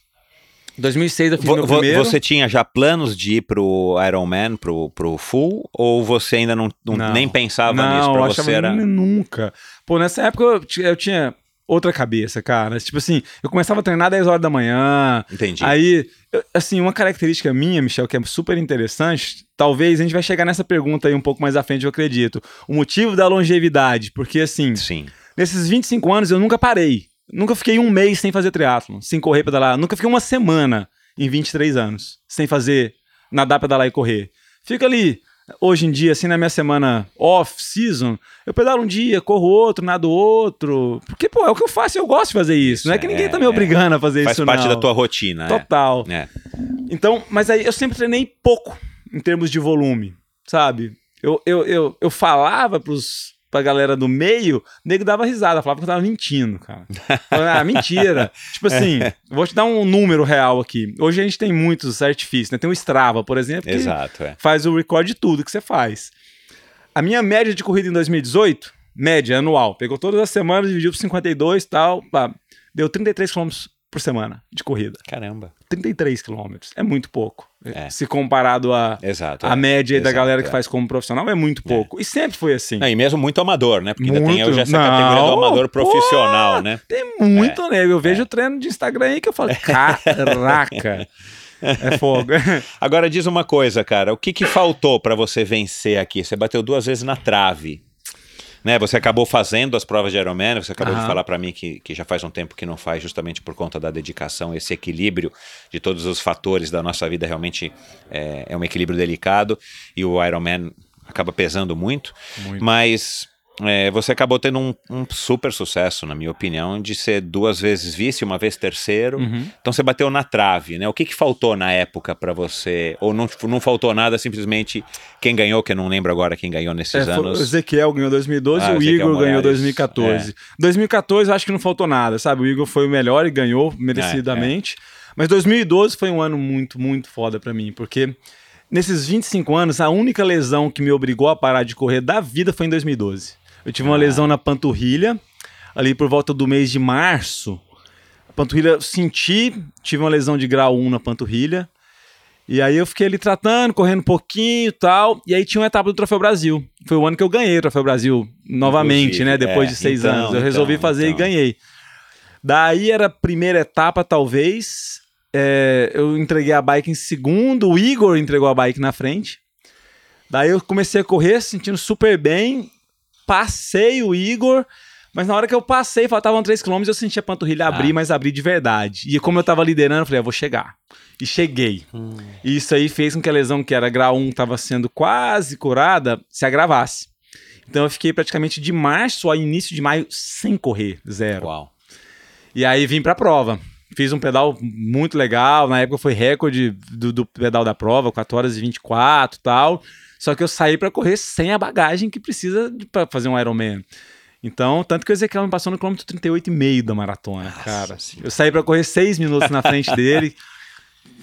2006 eu fiz meu primeiro. Você tinha já planos de ir pro Ironman, pro, pro full? Ou você ainda não, não, não nem pensava não, nisso pra você? Era... Nunca. Pô, nessa época eu, eu tinha outra cabeça, cara. Tipo assim, eu começava a treinar 10 horas da manhã. Entendi. Aí, eu, assim, uma característica minha, Michel, que é super interessante, talvez a gente vai chegar nessa pergunta aí um pouco mais à frente, eu acredito. O motivo da longevidade, porque assim, Sim. nesses 25 anos eu nunca parei. Nunca fiquei um mês sem fazer triatlo, sem correr, pedalar. Nunca fiquei uma semana em 23 anos sem fazer nadar, pedalar e correr. Fica ali, hoje em dia, assim, na minha semana off-season, eu pedalo um dia, corro outro, nado outro. Porque, pô, é o que eu faço eu gosto de fazer isso. não é que ninguém é, tá me é. obrigando a fazer Faz isso, Faz parte não. da tua rotina. É. Total. É. Então, mas aí eu sempre treinei pouco em termos de volume, sabe? Eu, eu, eu, eu falava pros pra galera do meio, o nego dava risada, falava que eu tava mentindo, cara. ah, mentira. tipo assim, vou te dar um número real aqui. Hoje a gente tem muitos artifícios, né? Tem o Strava, por exemplo, que Exato, é. faz o recorde de tudo que você faz. A minha média de corrida em 2018, média anual, pegou todas as semanas, dividiu por 52 e tal, pá, deu 33 km por semana de corrida. Caramba. 33 quilômetros. É muito pouco. É. Se comparado a, Exato, a é. média Exato, da galera é. que faz como profissional, é muito pouco. E sempre foi assim. Não, e mesmo muito amador, né? Porque muito... ainda tem hoje essa Não, categoria do amador profissional, pô, né? Tem muito, né? Eu vejo o treino de Instagram aí que eu falo, caraca. É fogo. Agora diz uma coisa, cara. O que, que faltou para você vencer aqui? Você bateu duas vezes na trave né? Você acabou fazendo as provas de Ironman, você acabou uhum. de falar para mim que, que já faz um tempo que não faz, justamente por conta da dedicação, esse equilíbrio de todos os fatores da nossa vida realmente é, é um equilíbrio delicado e o Ironman acaba pesando muito. muito. Mas é, você acabou tendo um, um, super sucesso, na minha opinião, de ser duas vezes vice, uma vez terceiro. Uhum. Então você bateu na trave, né? O que, que faltou na época para você? Ou não, não faltou nada, simplesmente quem ganhou, que eu não lembro agora quem ganhou nesses é, anos. O Ezequiel ganhou 2012 ah, e o Igor ganhou 2014. É. 2014 eu acho que não faltou nada, sabe? O Igor foi o melhor e ganhou merecidamente. É, é. Mas 2012 foi um ano muito, muito foda para mim, porque nesses 25 anos, a única lesão que me obrigou a parar de correr da vida foi em 2012. Eu tive uma lesão na panturrilha, ali por volta do mês de março. A panturrilha, senti, tive uma lesão de grau 1 na panturrilha. E aí eu fiquei ali tratando, correndo um pouquinho e tal. E aí tinha uma etapa do Troféu Brasil. Foi o ano que eu ganhei o Troféu Brasil novamente, Inclusive, né? Depois é, de seis então, anos. Eu resolvi então, fazer então. e ganhei. Daí era a primeira etapa, talvez. É, eu entreguei a bike em segundo, o Igor entregou a bike na frente. Daí eu comecei a correr, sentindo super bem passei o Igor, mas na hora que eu passei, faltavam 3 km, eu senti a panturrilha abrir, ah. mas abrir de verdade. E como eu tava liderando, eu falei, eu vou chegar. E cheguei. Hum. E isso aí fez com que a lesão, que era grau 1, estava sendo quase curada, se agravasse. Então eu fiquei praticamente de março a início de maio sem correr, zero. Uau. E aí vim pra prova. Fiz um pedal muito legal, na época foi recorde do, do pedal da prova, 4 horas e 24 e tal. Só que eu saí para correr sem a bagagem que precisa para fazer um Ironman. Então, tanto que o Ezequiel me passou no quilômetro 38,5 da maratona, Nossa, cara. Sim. Eu saí para correr seis minutos na frente dele.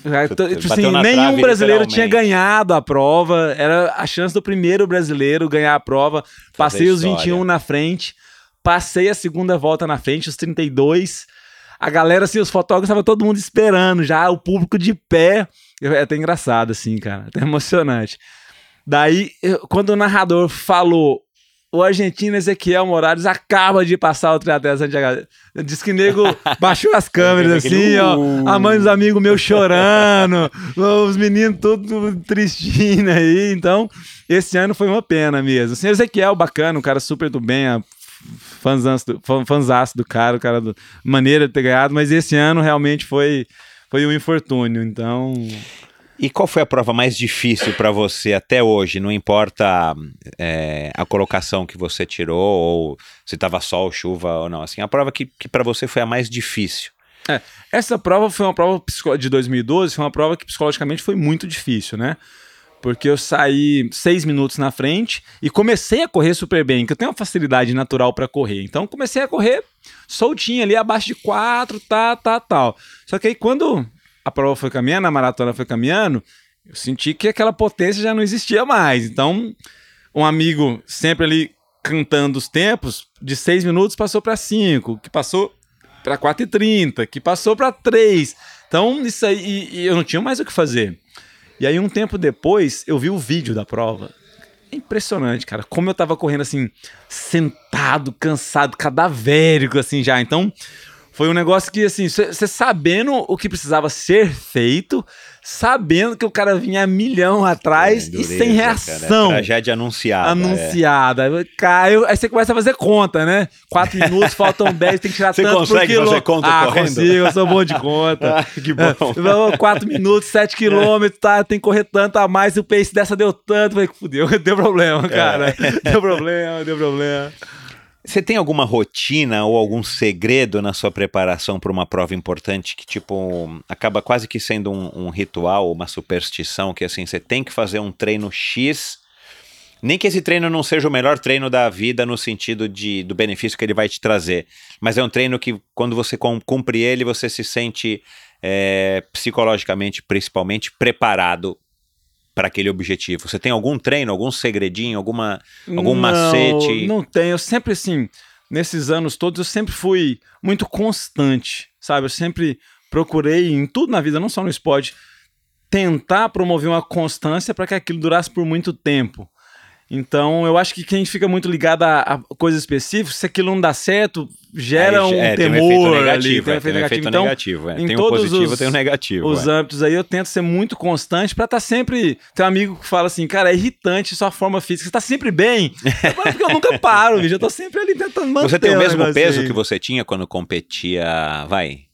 tipo assim, nenhum brasileiro tinha ganhado a prova. Era a chance do primeiro brasileiro ganhar a prova. Passei os 21 na frente. Passei a segunda volta na frente, os 32. A galera, assim, os fotógrafos, estavam todo mundo esperando já, o público de pé. É até engraçado, assim, cara. Até emocionante. Daí, quando o narrador falou o argentino Ezequiel Morales acaba de passar o triatleta Santiago. Diz que nego baixou as câmeras assim, ó. Uh. A mãe dos amigos meus chorando, os meninos tudo tristinho aí. Então, esse ano foi uma pena mesmo. O senhor Ezequiel, bacana, um cara super do bem, fãzaço do, do cara, o cara do maneira de ter ganhado, mas esse ano realmente foi, foi um infortúnio. Então. E qual foi a prova mais difícil para você até hoje? Não importa é, a colocação que você tirou, ou se estava sol, chuva ou não. Assim, a prova que, que para você foi a mais difícil. É, essa prova foi uma prova de 2012, foi uma prova que psicologicamente foi muito difícil, né? Porque eu saí seis minutos na frente e comecei a correr super bem, que eu tenho uma facilidade natural para correr. Então comecei a correr soltinho ali, abaixo de quatro, tá, tá, tal. Só que aí quando a prova foi caminhando, a maratona foi caminhando, eu senti que aquela potência já não existia mais. Então, um amigo sempre ali cantando os tempos, de 6 minutos passou para 5, que passou para 4 e 30, que passou para 3. Então, isso aí, e, e eu não tinha mais o que fazer. E aí, um tempo depois, eu vi o vídeo da prova. É impressionante, cara, como eu tava correndo assim, sentado, cansado, cadavérico, assim já. Então, foi um negócio que, assim, você sabendo o que precisava ser feito, sabendo que o cara vinha a milhão atrás é, dureza, e sem reação. Cara, tragédia anunciada. Anunciada. É. Cara, aí você começa a fazer conta, né? Quatro minutos, faltam dez, tem que tirar cê tanto consegue por fazer conta ah, correndo? consigo, eu sou bom de conta. ah, que bom. Quatro minutos, sete quilômetros, tá? Tem que correr tanto a mais, o pace dessa deu tanto. Falei, fudeu, deu problema, cara. É. Deu problema, deu problema. Você tem alguma rotina ou algum segredo na sua preparação para uma prova importante que, tipo, acaba quase que sendo um, um, ritual, uma superstição, que assim, você tem que fazer um treino X, nem que esse treino não seja o melhor treino da vida no sentido de, do benefício que ele vai te trazer, mas é um treino que, quando você cumpre ele, você se sente é, psicologicamente, principalmente, preparado para aquele objetivo? Você tem algum treino, algum segredinho, alguma, algum não, macete? Não tenho. Eu sempre, assim, nesses anos todos, eu sempre fui muito constante, sabe? Eu sempre procurei, em tudo na vida, não só no esporte, tentar promover uma constância para que aquilo durasse por muito tempo. Então, eu acho que quem fica muito ligado a, a coisas específicas, se aquilo não dá certo, gera aí, um é, temor tem um negativo, ali, tem um efeito, é, negativo. Efeito então, negativo é. Em tem todos um positivo, os, tem um negativo. Os é. âmbitos aí eu tento ser muito constante para estar tá sempre. Tem um amigo que fala assim, cara, é irritante sua forma física, você tá sempre bem. é porque eu nunca paro, bicho, eu tô sempre ali tentando manter. Você tem o mesmo peso aí. que você tinha quando competia, vai,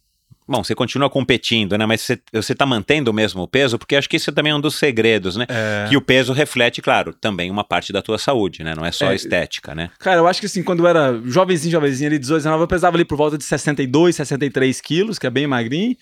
Bom, você continua competindo, né? Mas você, você tá mantendo o mesmo peso, porque acho que isso também é um dos segredos, né? É... Que o peso reflete, claro, também uma parte da tua saúde, né? Não é só é... estética, né? Cara, eu acho que assim, quando eu era jovenzinho, jovenzinho, ali, 18, 19, eu pesava ali por volta de 62, 63 quilos, que é bem magrinho.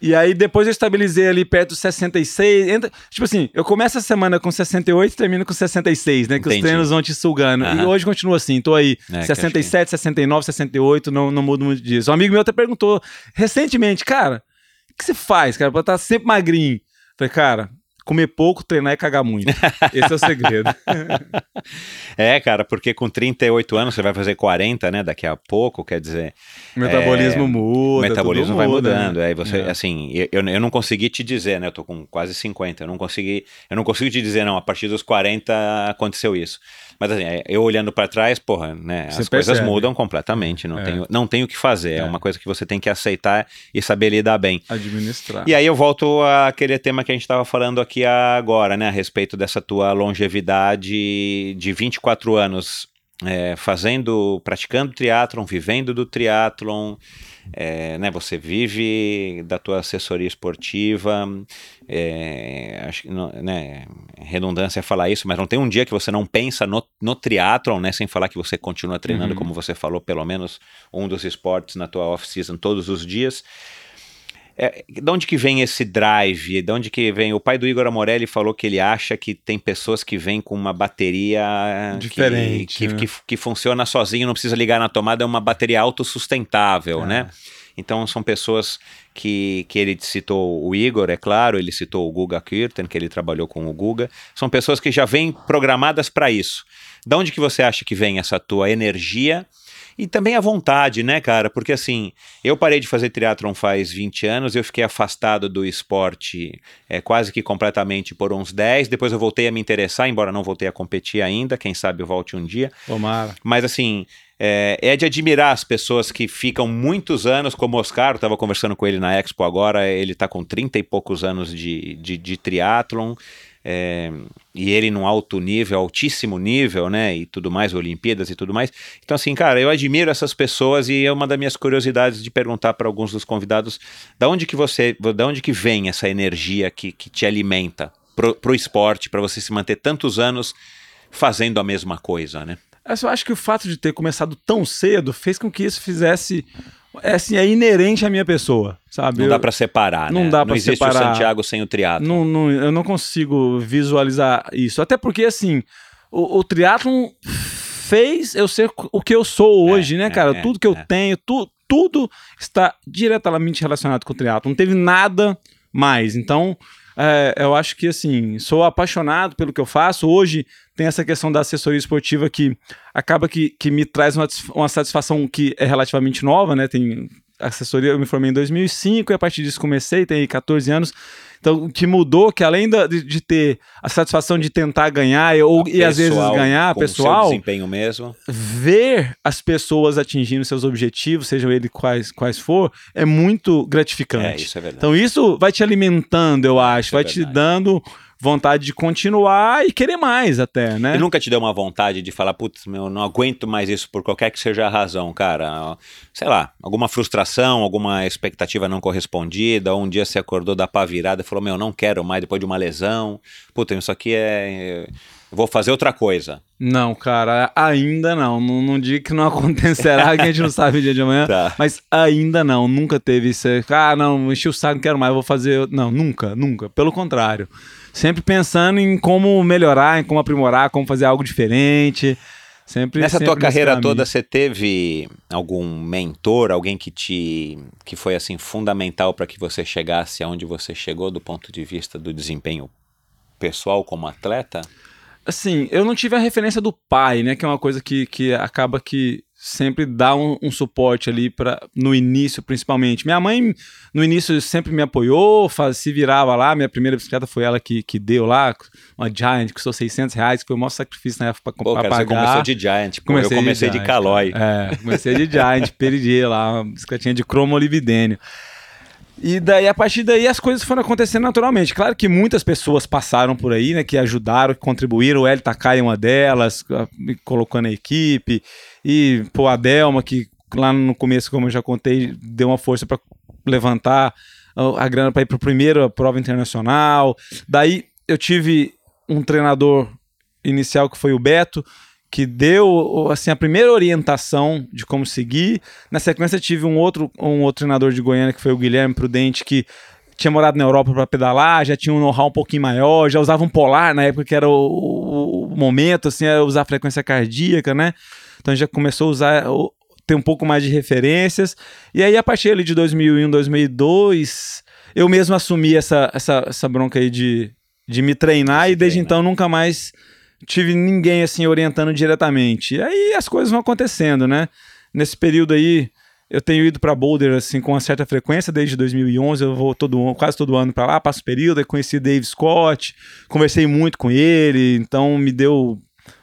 E aí depois eu estabilizei ali perto dos 66. Entra, tipo assim, eu começo a semana com 68 e termino com 66, né? Que Entendi. os treinos vão te sugando. Uhum. E hoje continua assim, tô aí é, 67, 69, 68, não, não mudo muito disso. Um amigo meu até perguntou recentemente, cara, o que você faz, cara, pra estar tá sempre magrinho? Falei, cara, comer pouco, treinar e cagar muito. Esse é o segredo. é, cara, porque com 38 anos você vai fazer 40, né? Daqui a pouco, quer dizer. O metabolismo é, muda. O metabolismo vai muda, mudando. Né? Aí você, é. assim, eu, eu não consegui te dizer, né? Eu tô com quase 50. Eu não consegui, eu não consigo te dizer, não, a partir dos 40 aconteceu isso. Mas assim, é, eu olhando para trás, porra, né? Você as percebe. coisas mudam completamente. Não, é. tenho, não tenho o que fazer. É. é. uma coisa que você tem que aceitar e saber lidar bem. Administrar. E aí eu volto àquele tema que a gente estava falando aqui agora, né? A respeito dessa tua longevidade de 24 anos é, fazendo, praticando triatlon, vivendo do triatlon, é, né, você vive da tua assessoria esportiva, é, acho né, redundância falar isso, mas não tem um dia que você não pensa no, no triatlon, né, sem falar que você continua treinando, uhum. como você falou, pelo menos um dos esportes na tua off-season todos os dias. É, de onde que vem esse drive? De onde que vem? O pai do Igor Amorelli falou que ele acha que tem pessoas que vêm com uma bateria diferente, que, né? que, que, que, funciona sozinho, não precisa ligar na tomada, é uma bateria autossustentável, é. né? Então são pessoas que, que ele citou o Igor, é claro, ele citou o Guga Kirten, que ele trabalhou com o Guga. São pessoas que já vêm programadas para isso. De onde que você acha que vem essa tua energia? E também a vontade, né, cara? Porque assim, eu parei de fazer triatlon faz 20 anos, eu fiquei afastado do esporte é, quase que completamente por uns 10, depois eu voltei a me interessar, embora não voltei a competir ainda, quem sabe eu volte um dia. Tomara. Mas assim, é, é, de admirar as pessoas que ficam muitos anos, como o Oscar, eu estava conversando com ele na Expo agora, ele está com 30 e poucos anos de, de, de triatlon, é, e ele num alto nível, altíssimo nível, né, e tudo mais, Olimpíadas e tudo mais. Então, assim, cara, eu admiro essas pessoas e é uma das minhas curiosidades de perguntar para alguns dos convidados, da onde que você, da onde que vem essa energia que, que te alimenta pro, pro esporte, para você se manter tantos anos fazendo a mesma coisa, né? Eu acho que o fato de ter começado tão cedo fez com que isso fizesse é assim, é inerente à minha pessoa, sabe? Não dá para separar, não né? Dá não existe separar. o Santiago sem o triatlo. Não, não, eu não consigo visualizar isso. Até porque, assim, o, o triatlon fez eu ser o que eu sou hoje, é, né, cara? É, tudo que eu é. tenho, tu, tudo está diretamente relacionado com o triatlo. Não teve nada mais. Então, é, eu acho que, assim, sou apaixonado pelo que eu faço. Hoje tem essa questão da assessoria esportiva que acaba que, que me traz uma, uma satisfação que é relativamente nova, né? Tem assessoria, eu me formei em 2005 e a partir disso comecei, tem 14 anos. Então, o que mudou, que além da, de, de, ter a satisfação de tentar ganhar ou, e às vezes ganhar, pessoal, seu desempenho mesmo, ver as pessoas atingindo seus objetivos, sejam eles quais, quais for, é muito gratificante. É, isso é verdade. Então, isso vai te alimentando, eu acho, isso é vai é te dando vontade de continuar e querer mais até, né? E nunca te deu uma vontade de falar, putz, meu, não aguento mais isso por qualquer que seja a razão, cara. Sei lá, alguma frustração, alguma expectativa não correspondida, ou um dia você acordou da pá virada e falou, meu, não quero mais depois de uma lesão. Puta, isso aqui é vou fazer outra coisa. Não, cara, ainda não. Não, não digo que não acontecerá, que a gente não sabe o dia de amanhã. Tá. Mas ainda não, nunca teve isso. Ah, não, enchi o saco, não quero mais, vou fazer. Não, nunca, nunca. Pelo contrário. Sempre pensando em como melhorar, em como aprimorar, como fazer algo diferente. Sempre, Nessa sempre tua carreira toda, você teve algum mentor, alguém que te que foi assim fundamental para que você chegasse aonde você chegou do ponto de vista do desempenho pessoal como atleta? Assim, eu não tive a referência do pai, né? Que é uma coisa que, que acaba que sempre dá um, um suporte ali para no início, principalmente. Minha mãe, no início, sempre me apoiou, faz, se virava lá. Minha primeira bicicleta foi ela que, que deu lá, uma Giant, que custou 600 reais, que foi o maior sacrifício na época para pagar. Você começou de Giant, pô, comecei eu comecei de, de Caloi. É, comecei de Giant, Peridi lá, uma bicicletinha de cromo olividênio. E daí, a partir daí, as coisas foram acontecendo naturalmente. Claro que muitas pessoas passaram por aí, né? Que ajudaram, que contribuíram. O Hélio Takai é uma delas, colocou na equipe. E, pô, a Delma, que lá no começo, como eu já contei, deu uma força para levantar a grana para ir para a primeira prova internacional. Daí, eu tive um treinador inicial que foi o Beto, que deu assim a primeira orientação de como seguir. Na sequência tive um outro um outro treinador de Goiânia que foi o Guilherme Prudente que tinha morado na Europa para pedalar, já tinha um know-how um pouquinho maior, já usava um polar na época que era o, o, o momento, assim, era usar frequência cardíaca, né? Então já começou a usar ter um pouco mais de referências. E aí a partir ali de 2001, 2002, eu mesmo assumi essa essa, essa bronca aí de, de me treinar e desde treinar. então nunca mais tive ninguém assim orientando diretamente. E aí as coisas vão acontecendo, né? Nesse período aí, eu tenho ido para Boulder assim com uma certa frequência desde 2011. Eu vou todo quase todo ano para lá, passo período. Aí conheci Dave Scott, conversei muito com ele, então me deu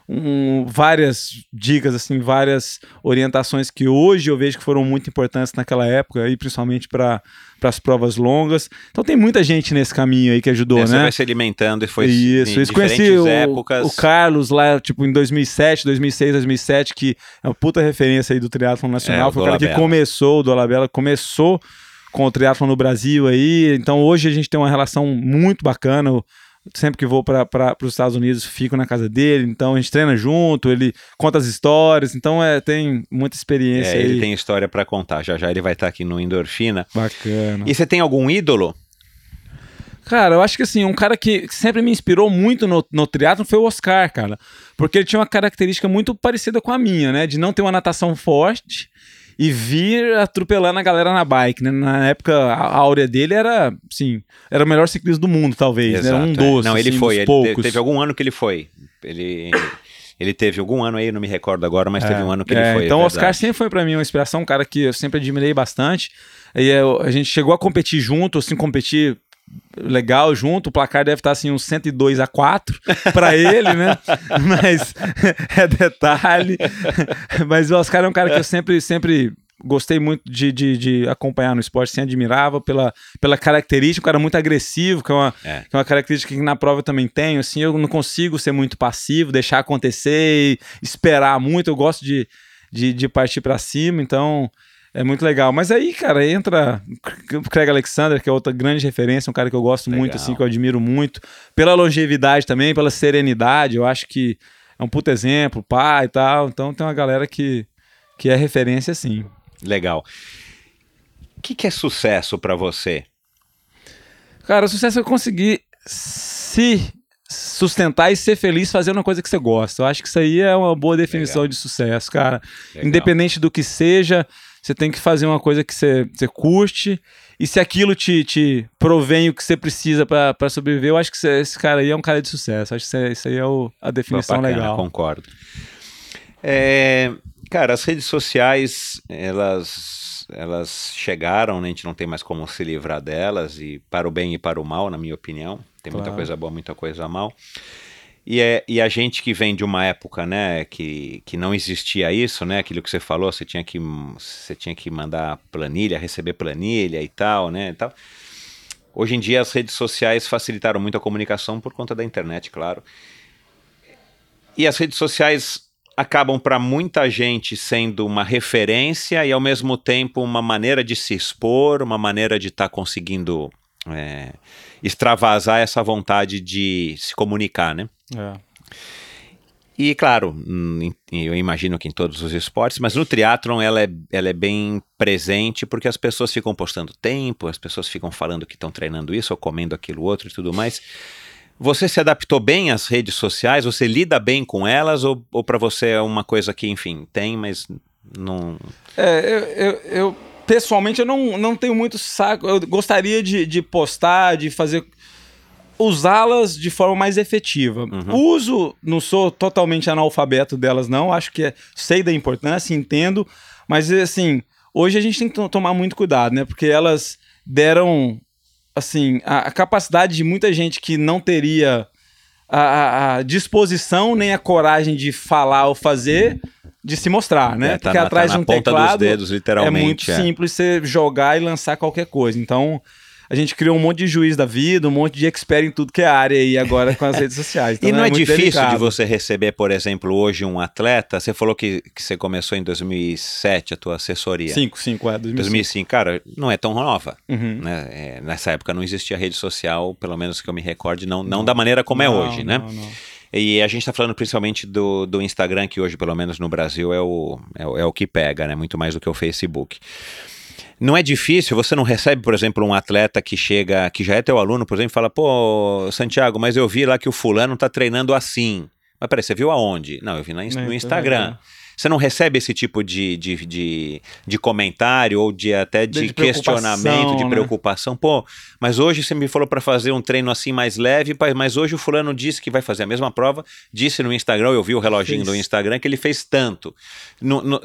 um, várias dicas, assim, várias orientações que hoje eu vejo que foram muito importantes naquela época, e principalmente para as provas longas. Então tem muita gente nesse caminho aí que ajudou, é, né? Você vai se alimentando e foi Isso, em conheci o, épocas. o Carlos lá, tipo, em 2007, 2006, 2007, que é uma puta referência aí do triatlon nacional, é, foi o cara que começou, do Alabella, começou com o triatlon no Brasil aí, então hoje a gente tem uma relação muito bacana, sempre que vou para os Estados Unidos, fico na casa dele, então a gente treina junto, ele conta as histórias, então é, tem muita experiência. É, ele tem história para contar, já já ele vai estar tá aqui no Endorfina. Bacana. E você tem algum ídolo? Cara, eu acho que assim, um cara que sempre me inspirou muito no, no triatlo foi o Oscar, cara. Porque ele tinha uma característica muito parecida com a minha, né? De não ter uma natação forte e vir atropelando a galera na bike, né? Na época, a áurea dele era, assim, era o melhor ciclista do mundo, talvez, Exato, né? Era um é. doce, Não, ele assim, foi, ele poucos. teve algum ano que ele foi. Ele Ele teve algum ano aí, não me recordo agora, mas é, teve um ano que é, ele foi. Então, o Oscar sempre foi para mim uma inspiração, um cara que eu sempre admirei bastante. E eu, a gente chegou a competir junto, assim, competir legal junto, o placar deve estar assim uns 102 a 4 para ele, né? Mas é detalhe. Mas o Oscar é um cara que eu sempre sempre gostei muito de, de, de, acompanhar no esporte, assim, admirava pela, pela característica, um cara muito agressivo, que é, uma, é. Que é uma característica que na prova eu também tenho, assim, eu não consigo ser muito passivo, deixar acontecer e esperar muito, eu gosto de, de, de partir para cima, então é muito legal. Mas aí, cara, entra o Craig Alexander, que é outra grande referência, um cara que eu gosto legal. muito, assim, que eu admiro muito, pela longevidade também, pela serenidade, eu acho que é um puto exemplo, pai e tal, então tem uma galera que, que é referência, sim. Legal. O que, que é sucesso para você? Cara, o sucesso é conseguir se sustentar e ser feliz fazendo uma coisa que você gosta. Eu acho que isso aí é uma boa definição Legal. de sucesso, cara. Legal. Independente do que seja, você tem que fazer uma coisa que você, você curte. E se aquilo te, te provém o que você precisa para sobreviver, eu acho que esse cara aí é um cara de sucesso. Acho que isso aí é o, a definição bacana, legal. Concordo. É, Cara, as redes sociais, elas, elas chegaram, né? a gente não tem mais como se livrar delas, e para o bem e para o mal, na minha opinião. Tem claro. muita coisa boa, muita coisa mal. E, é, e a gente que vem de uma época, né, que, que não existia isso, né, aquilo que você falou, você tinha que, você tinha que mandar planilha, receber planilha e tal, né, e tal. Hoje em dia as redes sociais facilitaram muito a comunicação por conta da internet, claro. E as redes sociais acabam para muita gente sendo uma referência e ao mesmo tempo uma maneira de se expor, uma maneira de estar tá conseguindo é, extravasar essa vontade de se comunicar, né? É. E claro, eu imagino que em todos os esportes, mas no triatlon ela é, ela é bem presente porque as pessoas ficam postando tempo, as pessoas ficam falando que estão treinando isso ou comendo aquilo outro e tudo mais. Você se adaptou bem às redes sociais? Você lida bem com elas? Ou, ou para você é uma coisa que, enfim, tem, mas não. É, eu, eu, eu, pessoalmente eu não, não tenho muito saco. Eu gostaria de, de postar, de fazer. Usá-las de forma mais efetiva. Uhum. Uso, não sou totalmente analfabeto delas, não. Acho que é, sei da importância, entendo. Mas, assim, hoje a gente tem que tomar muito cuidado, né? Porque elas deram assim, a, a, capacidade de muita gente que não teria a, a, disposição nem a coragem de falar ou fazer de se mostrar, né? É, tá Porque na, atrás tá de um teclado dedos, é muito é. simples você jogar e lançar qualquer coisa. Então, a gente criou um monte de juiz da vida, um monte de expert em tudo que é área aí agora com as redes sociais. Então, e não é, é difícil delicado. de você receber, por exemplo, hoje um atleta? Você falou que, que você começou em 2007 a tua assessoria. 5, 5, é, 2005. 2005. Cara, não é tão nova. Uhum. Né? É, nessa época não existia rede social, pelo menos que eu me recorde, não, não, não da maneira como é não, é hoje, né? Não, não. E a gente está falando principalmente do, do Instagram, que hoje, pelo menos no Brasil, é o, é, é o que pega, né? Muito mais do que o Facebook. Não é difícil, você não recebe, por exemplo, um atleta que chega, que já é teu aluno, por exemplo, e fala, pô, Santiago, mas eu vi lá que o fulano tá treinando assim. Mas peraí, você viu aonde? Não, eu vi no, no Instagram. Você não recebe esse tipo de, de, de, de comentário ou de até de, de questionamento, de né? preocupação? Pô, mas hoje você me falou para fazer um treino assim mais leve, mas hoje o fulano disse que vai fazer a mesma prova, disse no Instagram, eu vi o reloginho do Instagram que ele fez tanto. No, no,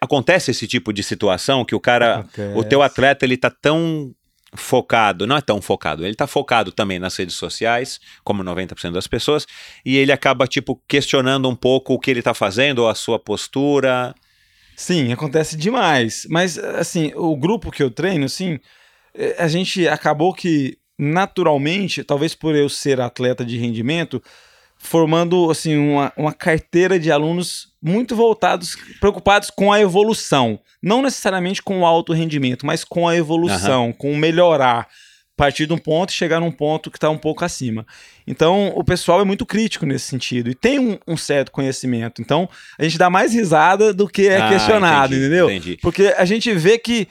acontece esse tipo de situação que o cara, acontece. o teu atleta, ele tá tão focado, não é tão focado, ele está focado também nas redes sociais, como 90% das pessoas, e ele acaba, tipo, questionando um pouco o que ele está fazendo, ou a sua postura. Sim, acontece demais. Mas, assim, o grupo que eu treino, assim, a gente acabou que, naturalmente, talvez por eu ser atleta de rendimento, formando assim uma, uma carteira de alunos muito voltados, preocupados com a evolução, não necessariamente com o alto rendimento, mas com a evolução, uhum. com melhorar, partir de um ponto e chegar num ponto que está um pouco acima. Então, o pessoal é muito crítico nesse sentido e tem um, um certo conhecimento. Então, a gente dá mais risada do que é ah, questionado, entendi, entendeu? Entendi. Porque a gente vê que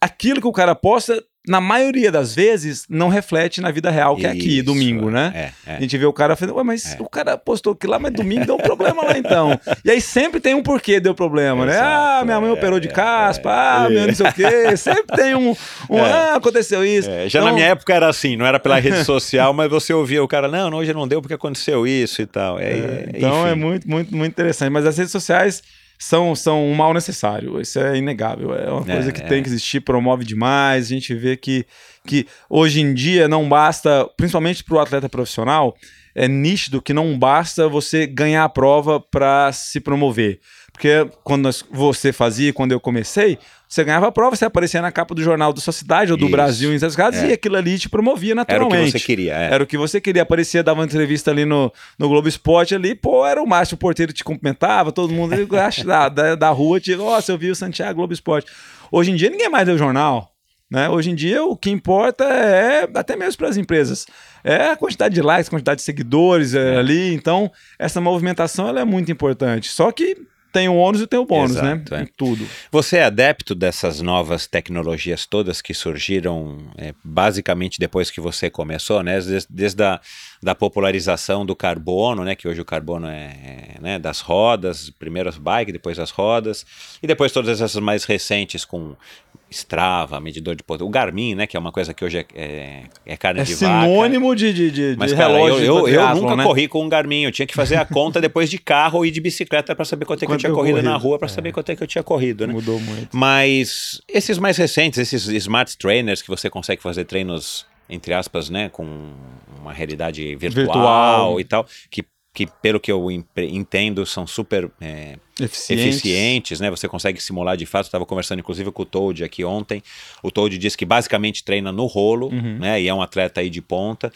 aquilo que o cara posta na maioria das vezes, não reflete na vida real, que é aqui, Isso, domingo, né? É, é. A gente vê o cara falando, Ué, mas o cara postou aqui lá, mas domingo deu um problema lá então. E aí sempre tem um porquê deu problema, né? Exato, Ah, minha mãe é, operou de é, caspa, é. ah, meu não sei o quê. Sempre tem um, um É. ah, aconteceu isso. É, já Então, na minha época era assim, não era pela rede social, mas você ouvia o cara, não, hoje não deu porque aconteceu isso e tal. É, É, então enfim. é muito, muito, muito interessante. Mas as redes sociais são, são um mal necessário. Isso é inegável. É uma É, coisa que é. tem que existir, promove demais. A gente vê que, que hoje em dia não basta, principalmente para o atleta profissional, é nítido que não basta você ganhar a prova para se promover. Porque quando você fazia, quando eu comecei, você ganhava a prova, você aparecia na capa do jornal da sua cidade ou do Isso. Brasil, em certos casos, É. e aquilo ali te promovia Era o que naturalmente. você queria, é. Era o que você queria. Aparecia, dava uma entrevista ali no, no Globo Esporte ali, pô, era o máximo. O porteiro te cumprimentava, todo mundo ali, da, da, da rua, te, nossa, eu vi o Santiago Globo Esporte. Hoje em dia ninguém mais lê o jornal. Né? Hoje em dia o que importa é, até mesmo para as empresas, é a quantidade de likes, quantidade de seguidores é, ali. Então, essa movimentação ela é muito importante. Só que tem o ônus e tem o bônus, Exato, né? é. Tudo. Você é adepto dessas novas tecnologias todas que surgiram é, basicamente depois que você começou, né? Desde, desde a da popularização do carbono, né? Que hoje o carbono é, é, né? das rodas, primeiro as bike, depois as rodas, e depois todas essas mais recentes com Strava, medidor de potência, o Garmin, né? Que é uma coisa que hoje é, é, é carne É de vaca. sinônimo de, de, de, Mas, de cara, eu, relógio eu, eu triatlon, nunca né? corri com um Garmin. Eu tinha que fazer a conta depois de carro e de bicicleta para saber quanto é que eu tinha eu corrido corri. na rua, para saber quanto é que eu tinha corrido, né? Mudou muito. Mas esses mais recentes, esses smart trainers que você consegue fazer treinos, entre aspas, né, com uma realidade virtual, Virtual. e tal, que, que pelo que eu entendo são super é, Eficientes. eficientes, né? Você consegue simular de fato. Estava conversando inclusive com o Toad aqui ontem. O Toad disse que basicamente treina no rolo, Uhum. né? E é um atleta aí de ponta.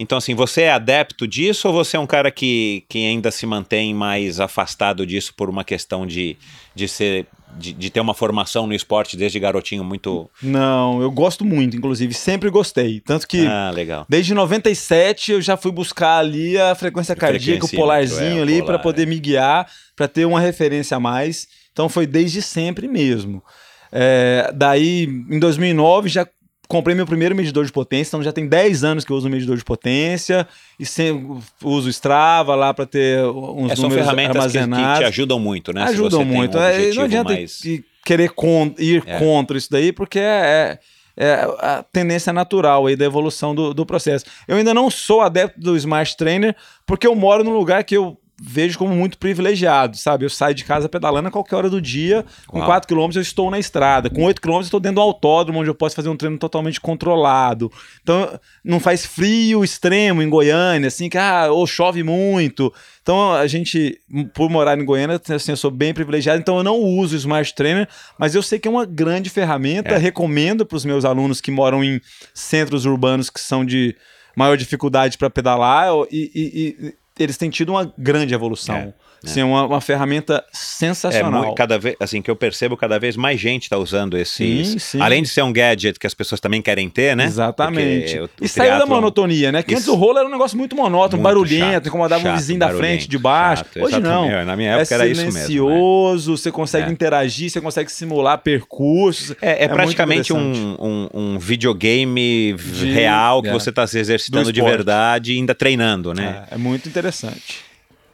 Então, assim, você é adepto disso ou você é um cara que, que ainda se mantém mais afastado disso por uma questão de, de ser. De, de ter uma formação no esporte desde garotinho muito. Não, eu gosto muito, inclusive, sempre gostei. Tanto que Ah, legal. desde 97 eu já fui buscar ali a frequência cardíaca, o polarzinho é, ali, polar, para poder me guiar, para ter uma referência a mais. Então foi desde sempre mesmo. É, daí, em 2009, já comprei meu primeiro medidor de potência, então já tem 10 anos que eu uso o medidor de potência e sempre uso Strava lá para ter uns É, são números ferramentas que, que armazenados te ajudam muito, né? Ajudam tem um muito. É, não adianta mais- que- querer con- ir É. contra isso daí, porque é, é- é a tendência natural aí da evolução do, do processo. Eu ainda não sou adepto do Smart Trainer, porque eu moro num lugar que eu vejo como muito privilegiado, sabe? Eu saio de casa pedalando a qualquer hora do dia, com Uau. 4 km eu estou na estrada, com 8 km eu estou dentro do autódromo, onde eu posso fazer um treino totalmente controlado. Então, não faz frio extremo em Goiânia, assim, que ah, ou chove muito. Então, a gente, por morar em Goiânia, assim, eu sou bem privilegiado, então eu não uso o Smart Trainer, mas eu sei que é uma grande ferramenta, É. recomendo para os meus alunos que moram em centros urbanos que são de maior dificuldade para pedalar e, e- e eles têm tido uma grande evolução. É, Assim, é uma, uma ferramenta É sensacional. muito, cada vez, assim, que eu percebo, cada vez mais gente está usando esses. Sim, sim. Além de ser um gadget que as pessoas também querem ter, né? Exatamente. O- o e saiu da monotonia, né? Que antes Isso. o rolo era um negócio muito monótono, Muito barulhento, chato, incomodava o chato, vizinho da frente, de baixo. chato, Hoje não. exatamente. Na minha época é era isso mesmo, né? silencioso, você consegue É. interagir, você consegue simular percursos. É, é muito praticamente um, um, um videogame De- real que é. você está se exercitando Do de verdade e ainda treinando, né? É, é muito interessante.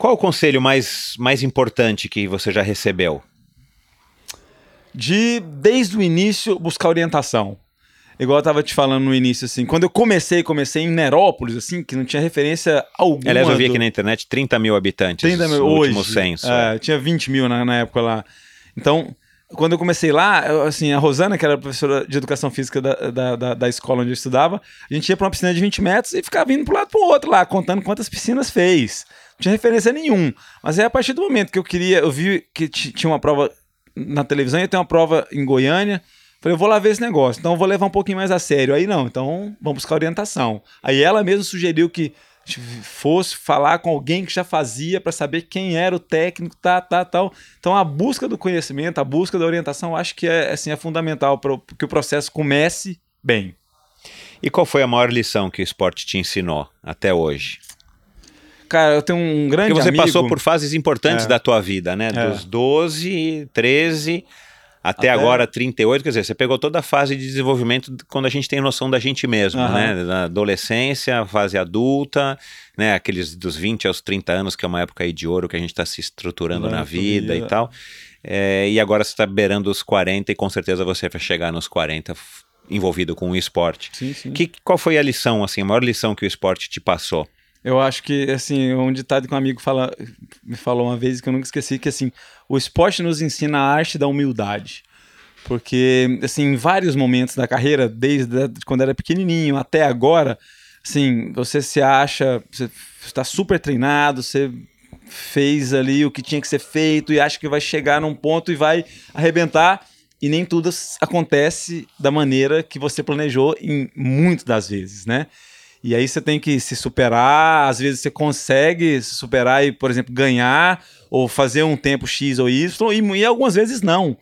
Qual o conselho mais, mais importante que você já recebeu? de desde o início buscar orientação. Igual eu tava te falando no início, assim, quando eu comecei, comecei em Nerópolis, assim, que não tinha referência alguma. Aliás, eu vi do- aqui na internet 30 mil habitantes 30 mil no hoje. último censo. É, tinha 20 mil na, na época lá. Então, quando eu comecei lá, eu, assim, a Rosana, que era professora de educação física da, da, da, da escola onde eu estudava, a gente ia pra uma piscina de 20 metros e ficava indo pro lado pro outro lá, contando quantas piscinas fez. Tinha referência nenhum. Mas aí, a partir do momento que eu queria, eu vi que ti- tinha uma prova na televisão, ia ter uma prova em Goiânia. Falei, eu vou lá ver esse negócio, então eu vou levar um pouquinho mais a sério. Aí não, então vamos buscar orientação. Aí ela mesma sugeriu que fosse falar com alguém que já fazia para saber quem era o técnico, tá, tá, tal. Então a busca do conhecimento, a busca da orientação, acho que é, assim, é fundamental para que o processo comece bem. E qual foi a maior lição que o esporte te ensinou até hoje? Cara, eu tenho um grande Porque você amigo... passou por fases importantes É. da tua vida, né? É. Dos 12, 13 até, até, agora 38, quer dizer, você pegou toda a fase de desenvolvimento quando a gente tem noção da gente mesmo, uhum. né? Da adolescência, fase adulta, né? Aqueles dos 20 aos 30 anos, que é uma época aí de ouro que a gente está se estruturando na vida, vida, e tal. É, e agora você está beirando os 40 e com certeza você vai chegar nos 40 envolvido com o esporte. Sim, sim. Que, qual foi a lição, assim, a maior lição que o esporte te passou? Eu acho que, assim, um ditado que um amigo fala, me falou uma vez que eu nunca esqueci, que, assim, o esporte nos ensina a arte da humildade. Porque, assim, em vários momentos da carreira, desde quando era pequenininho até agora, assim, você se acha, você está super treinado, você fez ali o que tinha que ser feito e acha que vai chegar num ponto e vai arrebentar e nem tudo acontece da maneira que você planejou em muitas das vezes, né? E aí você tem que se superar, às vezes você consegue se superar e, por exemplo, ganhar ou fazer um tempo X ou Y, e, e algumas vezes não.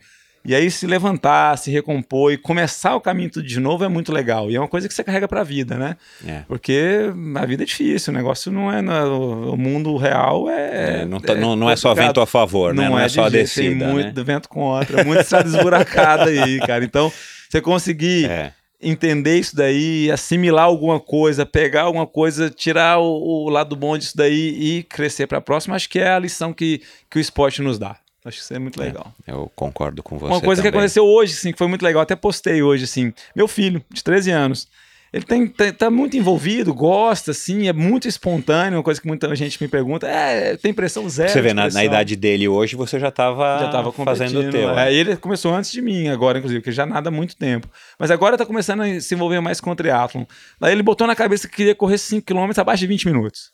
E aí se levantar, se recompor e começar o caminho tudo de novo é muito legal. E é uma coisa que você carrega para a vida, né? É. Porque a vida é difícil, o negócio não é. No, o mundo real é. é, não, tá, é não, não é só vento a favor, né? Não, é, é só descida. Tem muito né? vento contra, muita estrada esburacada aí, cara. Então, você conseguir é entender isso daí, assimilar alguma coisa, pegar alguma coisa, tirar o, o lado bom disso daí e crescer para a próxima, acho que é a lição que, que o esporte nos dá. Acho que isso é muito é, legal. É, eu concordo com você. Uma coisa também. que aconteceu hoje, assim, que foi muito legal, até postei hoje, assim, meu filho, de 13 anos. Ele tem, tá, tá, muito envolvido, gosta, assim, é muito espontâneo, uma coisa que muita gente me pergunta. É, tem pressão zero. Você vê, na, na, idade dele hoje, você já estava já tava fazendo o teu. É, ele começou antes de mim, agora, inclusive, porque já nada há muito tempo. Mas agora tá começando a se envolver mais com o triatlon. Daí ele botou na cabeça que queria correr 5 km abaixo de 20 minutos.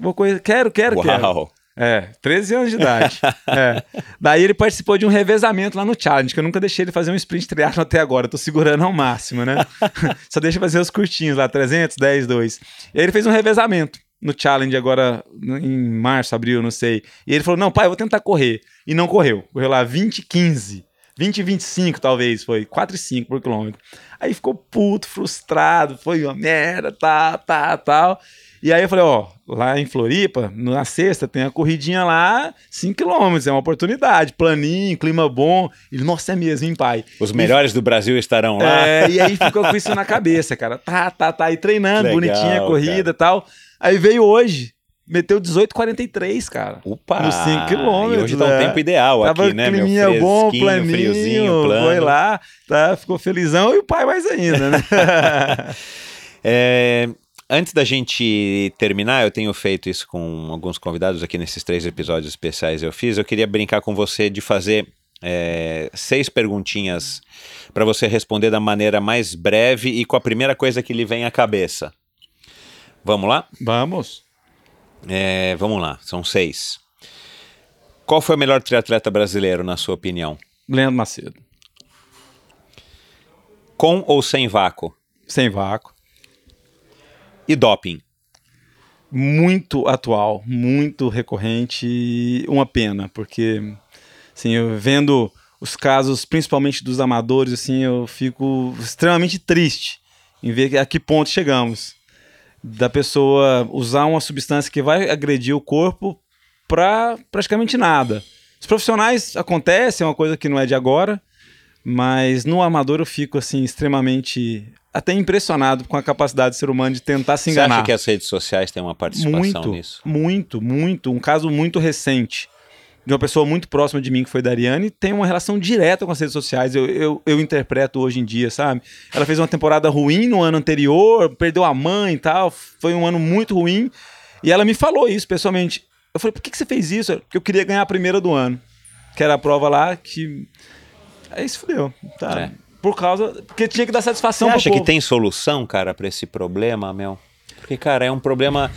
Vou correr, quero, quero, Uau. quero. É, 13 anos de idade. é. Daí ele participou de um revezamento lá no Challenge, que eu nunca deixei ele fazer um sprint triatlo até agora. Eu tô segurando ao máximo, né? Só deixa fazer os curtinhos lá, 300, 10, 2. E aí ele fez um revezamento no Challenge agora em março, abril, não sei. E ele falou: Não, pai, eu vou tentar correr. E não correu. Correu lá 20, 15. 20 25 talvez foi, 4 e 5 por quilômetro. Aí ficou puto, frustrado, foi uma merda, tá, tá, tal. E aí eu falei, ó, lá em Floripa, na sexta, tem a corridinha lá, 5km, é uma oportunidade, planinho, clima bom. Ele, nossa, é mesmo, hein, pai? Os melhores e, do Brasil estarão lá. É, e aí ficou com isso na cabeça, cara. Tá, tá, tá, aí treinando, Legal, bonitinha a corrida e tal. Aí veio hoje, meteu 18,43, cara. Opa! Nos 5 km. hoje tá um tempo ideal Tava aqui, né, meu? Tava bom, planinho, friozinho, plano. Foi lá, tá, ficou felizão e o pai mais ainda, né? é, Antes da gente terminar, eu tenho feito isso com alguns convidados aqui nesses três episódios especiais eu fiz. Eu queria brincar com você de fazer é, seis perguntinhas para você responder da maneira mais breve e com a primeira coisa que lhe vem à cabeça. Vamos lá? Vamos. É, vamos lá, são seis. Qual foi o melhor triatleta brasileiro, na sua opinião? Leandro Macedo. Com ou sem vácuo? Sem vácuo. E doping? Muito atual, muito recorrente uma pena, porque assim, eu vendo os casos, principalmente dos amadores, assim, eu fico extremamente triste em ver a que ponto chegamos. Da pessoa usar uma substância que vai agredir o corpo para praticamente nada. Os profissionais acontece, é uma coisa que não é de agora, mas no amador eu fico assim extremamente até impressionado com a capacidade do ser humano de tentar se enganar. Você acha que as redes sociais têm uma participação muito, nisso? Muito, muito. Um caso muito recente de uma pessoa muito próxima de mim, que foi Dariane, tem uma relação direta com as redes sociais. Eu, eu, eu, interpreto hoje em dia, sabe? Ela fez uma temporada ruim no ano anterior, perdeu a mãe e tal, foi um ano muito ruim. E ela me falou isso pessoalmente. Eu falei, por que, que você fez isso? Porque eu queria ganhar a primeira do ano. Que era a prova lá que. Aí se fudeu. Tá. É. Por causa. Porque tinha que dar satisfação Você acha que tem solução, cara, para esse problema, Mel? Porque, cara, é um problema.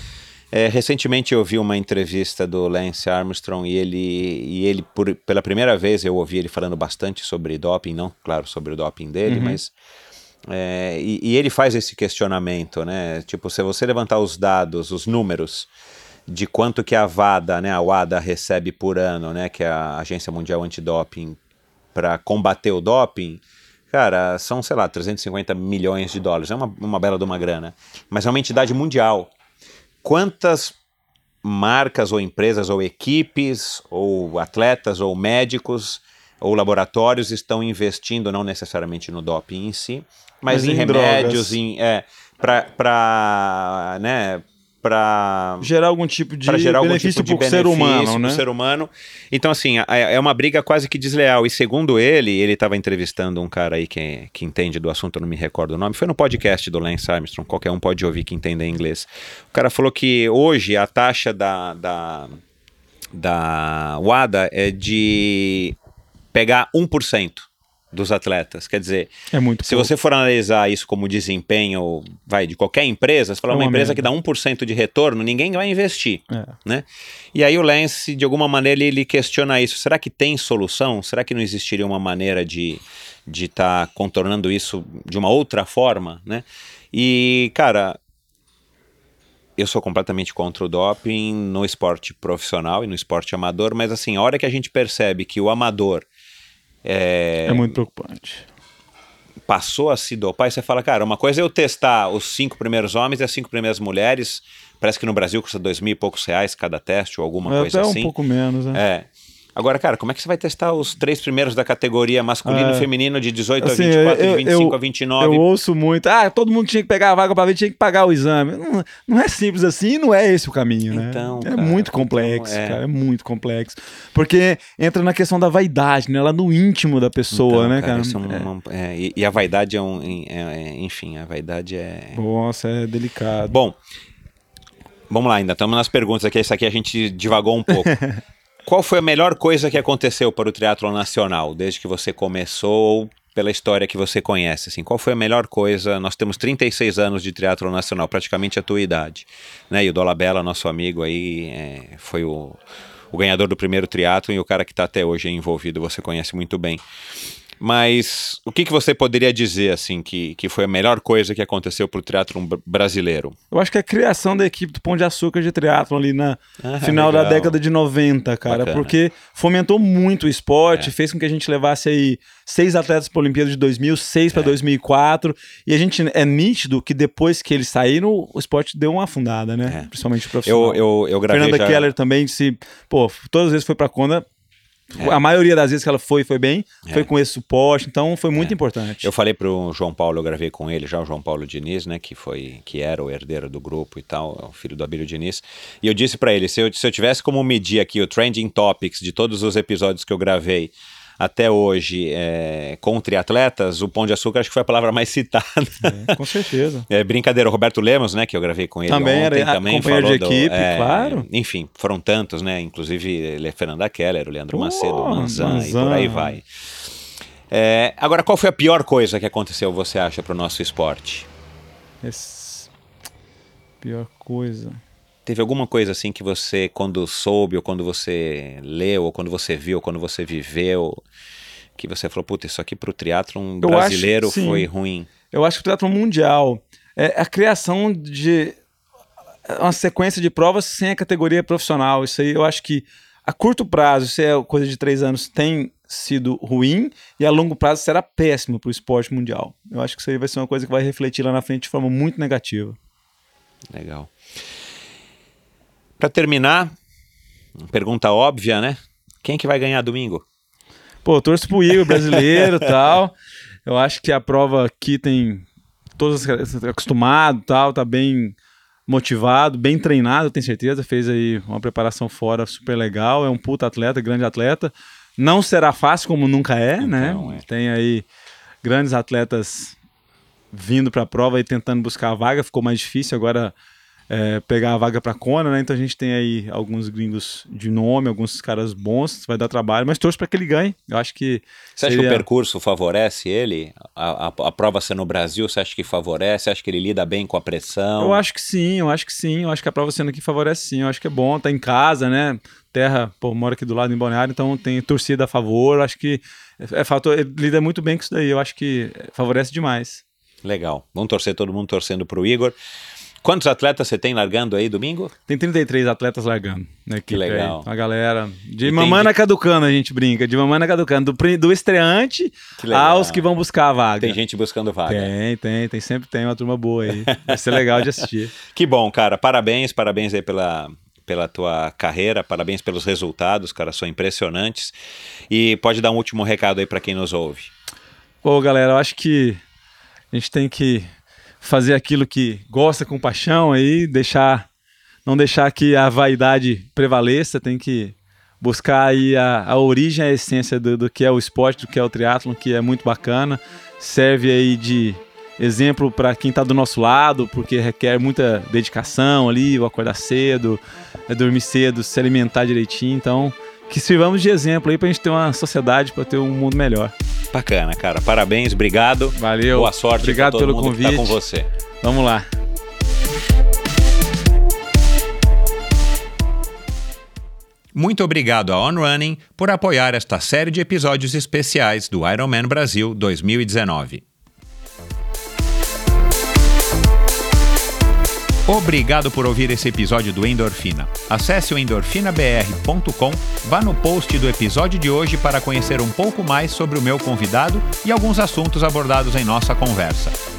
É, recentemente eu vi uma entrevista do Lance Armstrong e ele, e ele por, pela primeira vez eu ouvi ele falando bastante sobre doping, não, claro, sobre o doping dele, uhum. mas é, e, e, ele faz esse questionamento, né? Tipo, se você levantar os dados, os números de quanto que a WADA, né, a WADA recebe por ano, né, que é a Agência Mundial Antidoping, para combater o doping, Cara, são, sei lá, 350 milhões de dólares. É uma, uma bela de uma grana. Mas é uma entidade mundial. Quantas marcas ou empresas ou equipes ou atletas ou médicos ou laboratórios estão investindo, não necessariamente no doping em si, mas, Mas em, em remédios, em, é, para né, para Gerar algum tipo de gerar algum benefício tipo de ser humano, né? ser humano. Então, assim, é é uma briga quase que desleal. E segundo ele, ele estava entrevistando um cara aí que, que entende do assunto, eu não me recordo o nome, foi no podcast do Lance Armstrong, qualquer um pode ouvir que entenda inglês. O cara falou que hoje a taxa da, da, da WADA é de pegar 1% dos atletas. Quer dizer, É muito se pouco. você for analisar isso como desempenho, vai, de qualquer empresa, você fala É uma uma empresa merda. que dá 1% de retorno, ninguém vai investir, É. né? E aí o Lance, de alguma maneira, ele questiona isso. Será que tem solução? Será que não existiria uma maneira de de estar contornando isso de uma outra forma, né? E, cara, eu sou completamente contra o doping no esporte profissional e no esporte amador, mas assim, a hora que a gente percebe que o amador é, É muito preocupante. passou a se dopar, e você fala, cara, uma coisa é eu testar os cinco primeiros homens e as cinco primeiras mulheres, parece que no Brasil custa dois mil e poucos reais cada teste ou alguma É coisa até assim. um pouco menos, né? É. Agora, cara, como é que você vai testar os três primeiros da categoria masculino É. e feminino de 18 Assim, a 24, eu- de 25 eu- a 29? Eu ouço muito, ah, todo mundo tinha que pegar a vaga para ver, tinha que pagar o exame. Não, não é simples assim, não é esse o caminho, né? Então, é cara, muito complexo, então, é. cara, é muito complexo. Porque entra na questão da vaidade, né? Lá no íntimo da pessoa, Então, né, cara? isso é É. uma- é, e, e a vaidade é um. é- é- enfim, a vaidade é. Nossa, é delicado. Bom, vamos lá, ainda estamos nas perguntas aqui. Isso aqui a gente divagou um pouco. Qual foi a melhor coisa que aconteceu para o triatlo nacional desde que você começou? Pela história que você conhece, assim, qual foi a melhor coisa? Nós temos 36 anos de triatlo nacional, praticamente a tua idade, né? E o Dolabella, nosso amigo aí, é, foi o, o ganhador do primeiro triatlo e o cara que está até hoje envolvido, você conhece muito bem. Mas o que, que você poderia dizer assim que, que foi a melhor coisa que aconteceu para o br- brasileiro? Eu acho que a criação da equipe do Pão de Açúcar de triatlon ali na Ah, final da legal. década de 90, cara, Bacana. porque fomentou muito o esporte, É. fez com que a gente levasse aí seis atletas para a Olimpíada de 2000, seis É. para 2004, e a gente é nítido que depois que eles saíram, o esporte deu uma afundada, né? É. Principalmente o profissional. Eu, eu, eu gravei Fernanda já... Keller também se, pô, todas as vezes foi para Conda, É. a maioria das vezes que ela foi, foi bem, foi com esse suporte, então foi muito É. importante. Eu falei pro João Paulo, eu gravei com ele já, o João Paulo Diniz, né, que foi, que era o herdeiro do grupo e tal, é o filho do Abílio Diniz. E eu disse para ele, se eu, se eu tivesse como medir aqui o trending topics de todos os episódios que eu gravei até hoje é, com triatletas, o Pão de Açúcar acho que foi a palavra mais citada. É, com certeza. É brincadeira, o Roberto Lemos, né, que eu gravei com ele Também ontem, era também companheiro falou de do- equipe, é, claro. Enfim, foram tantos, né, inclusive ele é Fernanda Keller, o Leandro Pô, Macedo, o Manzan, e por Manzan. aí vai. É, agora, qual foi a pior coisa que aconteceu, você acha, para o nosso esporte? Esse- Pior coisa. Teve alguma coisa assim que você, quando soube, ou quando você leu, ou quando você viu, ou quando você viveu, que você falou, puta, isso aqui pro triatlon acho brasileiro sim. foi ruim? Eu acho que o triatlon mundial é a criação de uma sequência de provas sem a categoria profissional. Isso aí eu acho que a curto prazo, isso é coisa de três anos, tem sido ruim e a longo prazo será péssimo para o esporte mundial. Eu acho que isso aí vai ser uma coisa que vai refletir lá na frente de forma muito negativa. Legal. Para terminar, pergunta óbvia, né? Quem que vai ganhar domingo? Pô, torço pro Igor brasileiro e tal. Eu acho que a prova aqui tem todos acostumado tal, tá bem motivado, bem treinado, eu tenho certeza. Fez aí uma preparação fora super legal. É um puta atleta, grande atleta. Não será fácil, como nunca é, né? Então, é. Tem aí grandes atletas vindo para a prova e tentando buscar a vaga. Ficou mais difícil agora é, pegar a vaga para Kona, né? Então a gente tem aí alguns gringos de nome, alguns caras bons, vai dar trabalho, mas torço para que ele ganhe. Eu acho que Você acha que seria- o percurso favorece ele? A, a, a prova ser no Brasil, você acha que favorece? Você acha que ele lida bem com a pressão? Eu acho que sim, eu acho que sim. Eu acho que a prova sendo aqui favorece sim. Eu acho que é bom, tá em casa, né? Terra, pô, mora aqui do lado em Balneário, então tem torcida a favor. Eu acho que é, é fator, ele lida muito bem com isso daí. Eu acho que favorece demais. Legal. Vamos torcer todo mundo torcendo pro Igor. Quantos atletas você tem largando aí domingo? Tem 33 atletas largando na equipe. legal. Aí. A galera. De E tem mamana caducando, a gente brinca. De mamana caducando. Do, do estreante Que aos que vão buscar a vaga. Tem gente buscando vaga. Tem, tem, tem. Sempre tem uma turma boa aí. Vai ser legal de assistir. Que bom, cara. Parabéns, parabéns aí pela, pela tua carreira, parabéns pelos resultados, cara, são impressionantes. E pode dar um último recado aí para quem nos ouve. Pô, galera, eu acho que a gente tem que fazer aquilo que gosta com paixão aí, deixar não deixar que a vaidade prevaleça, tem que buscar aí a, a origem, a essência do, do que é o esporte, do que é o triatlon, que é muito bacana, serve aí de exemplo para quem está do nosso lado, porque requer muita dedicação ali, acordar cedo, é dormir cedo, se alimentar direitinho, então que sirvamos de exemplo aí para a gente ter uma sociedade, para ter um mundo melhor. Bacana, cara. Parabéns, obrigado. Valeu. Boa sorte. Obrigado pelo convite. Que tá com você. Vamos lá. Muito obrigado a On Running por apoiar esta série de episódios especiais do Ironman Brasil 2019. Obrigado por ouvir esse episódio do Endorfina. Acesse o endorfinabr.com, vá no post do episódio de hoje para conhecer um pouco mais sobre o meu convidado e alguns assuntos abordados em nossa conversa.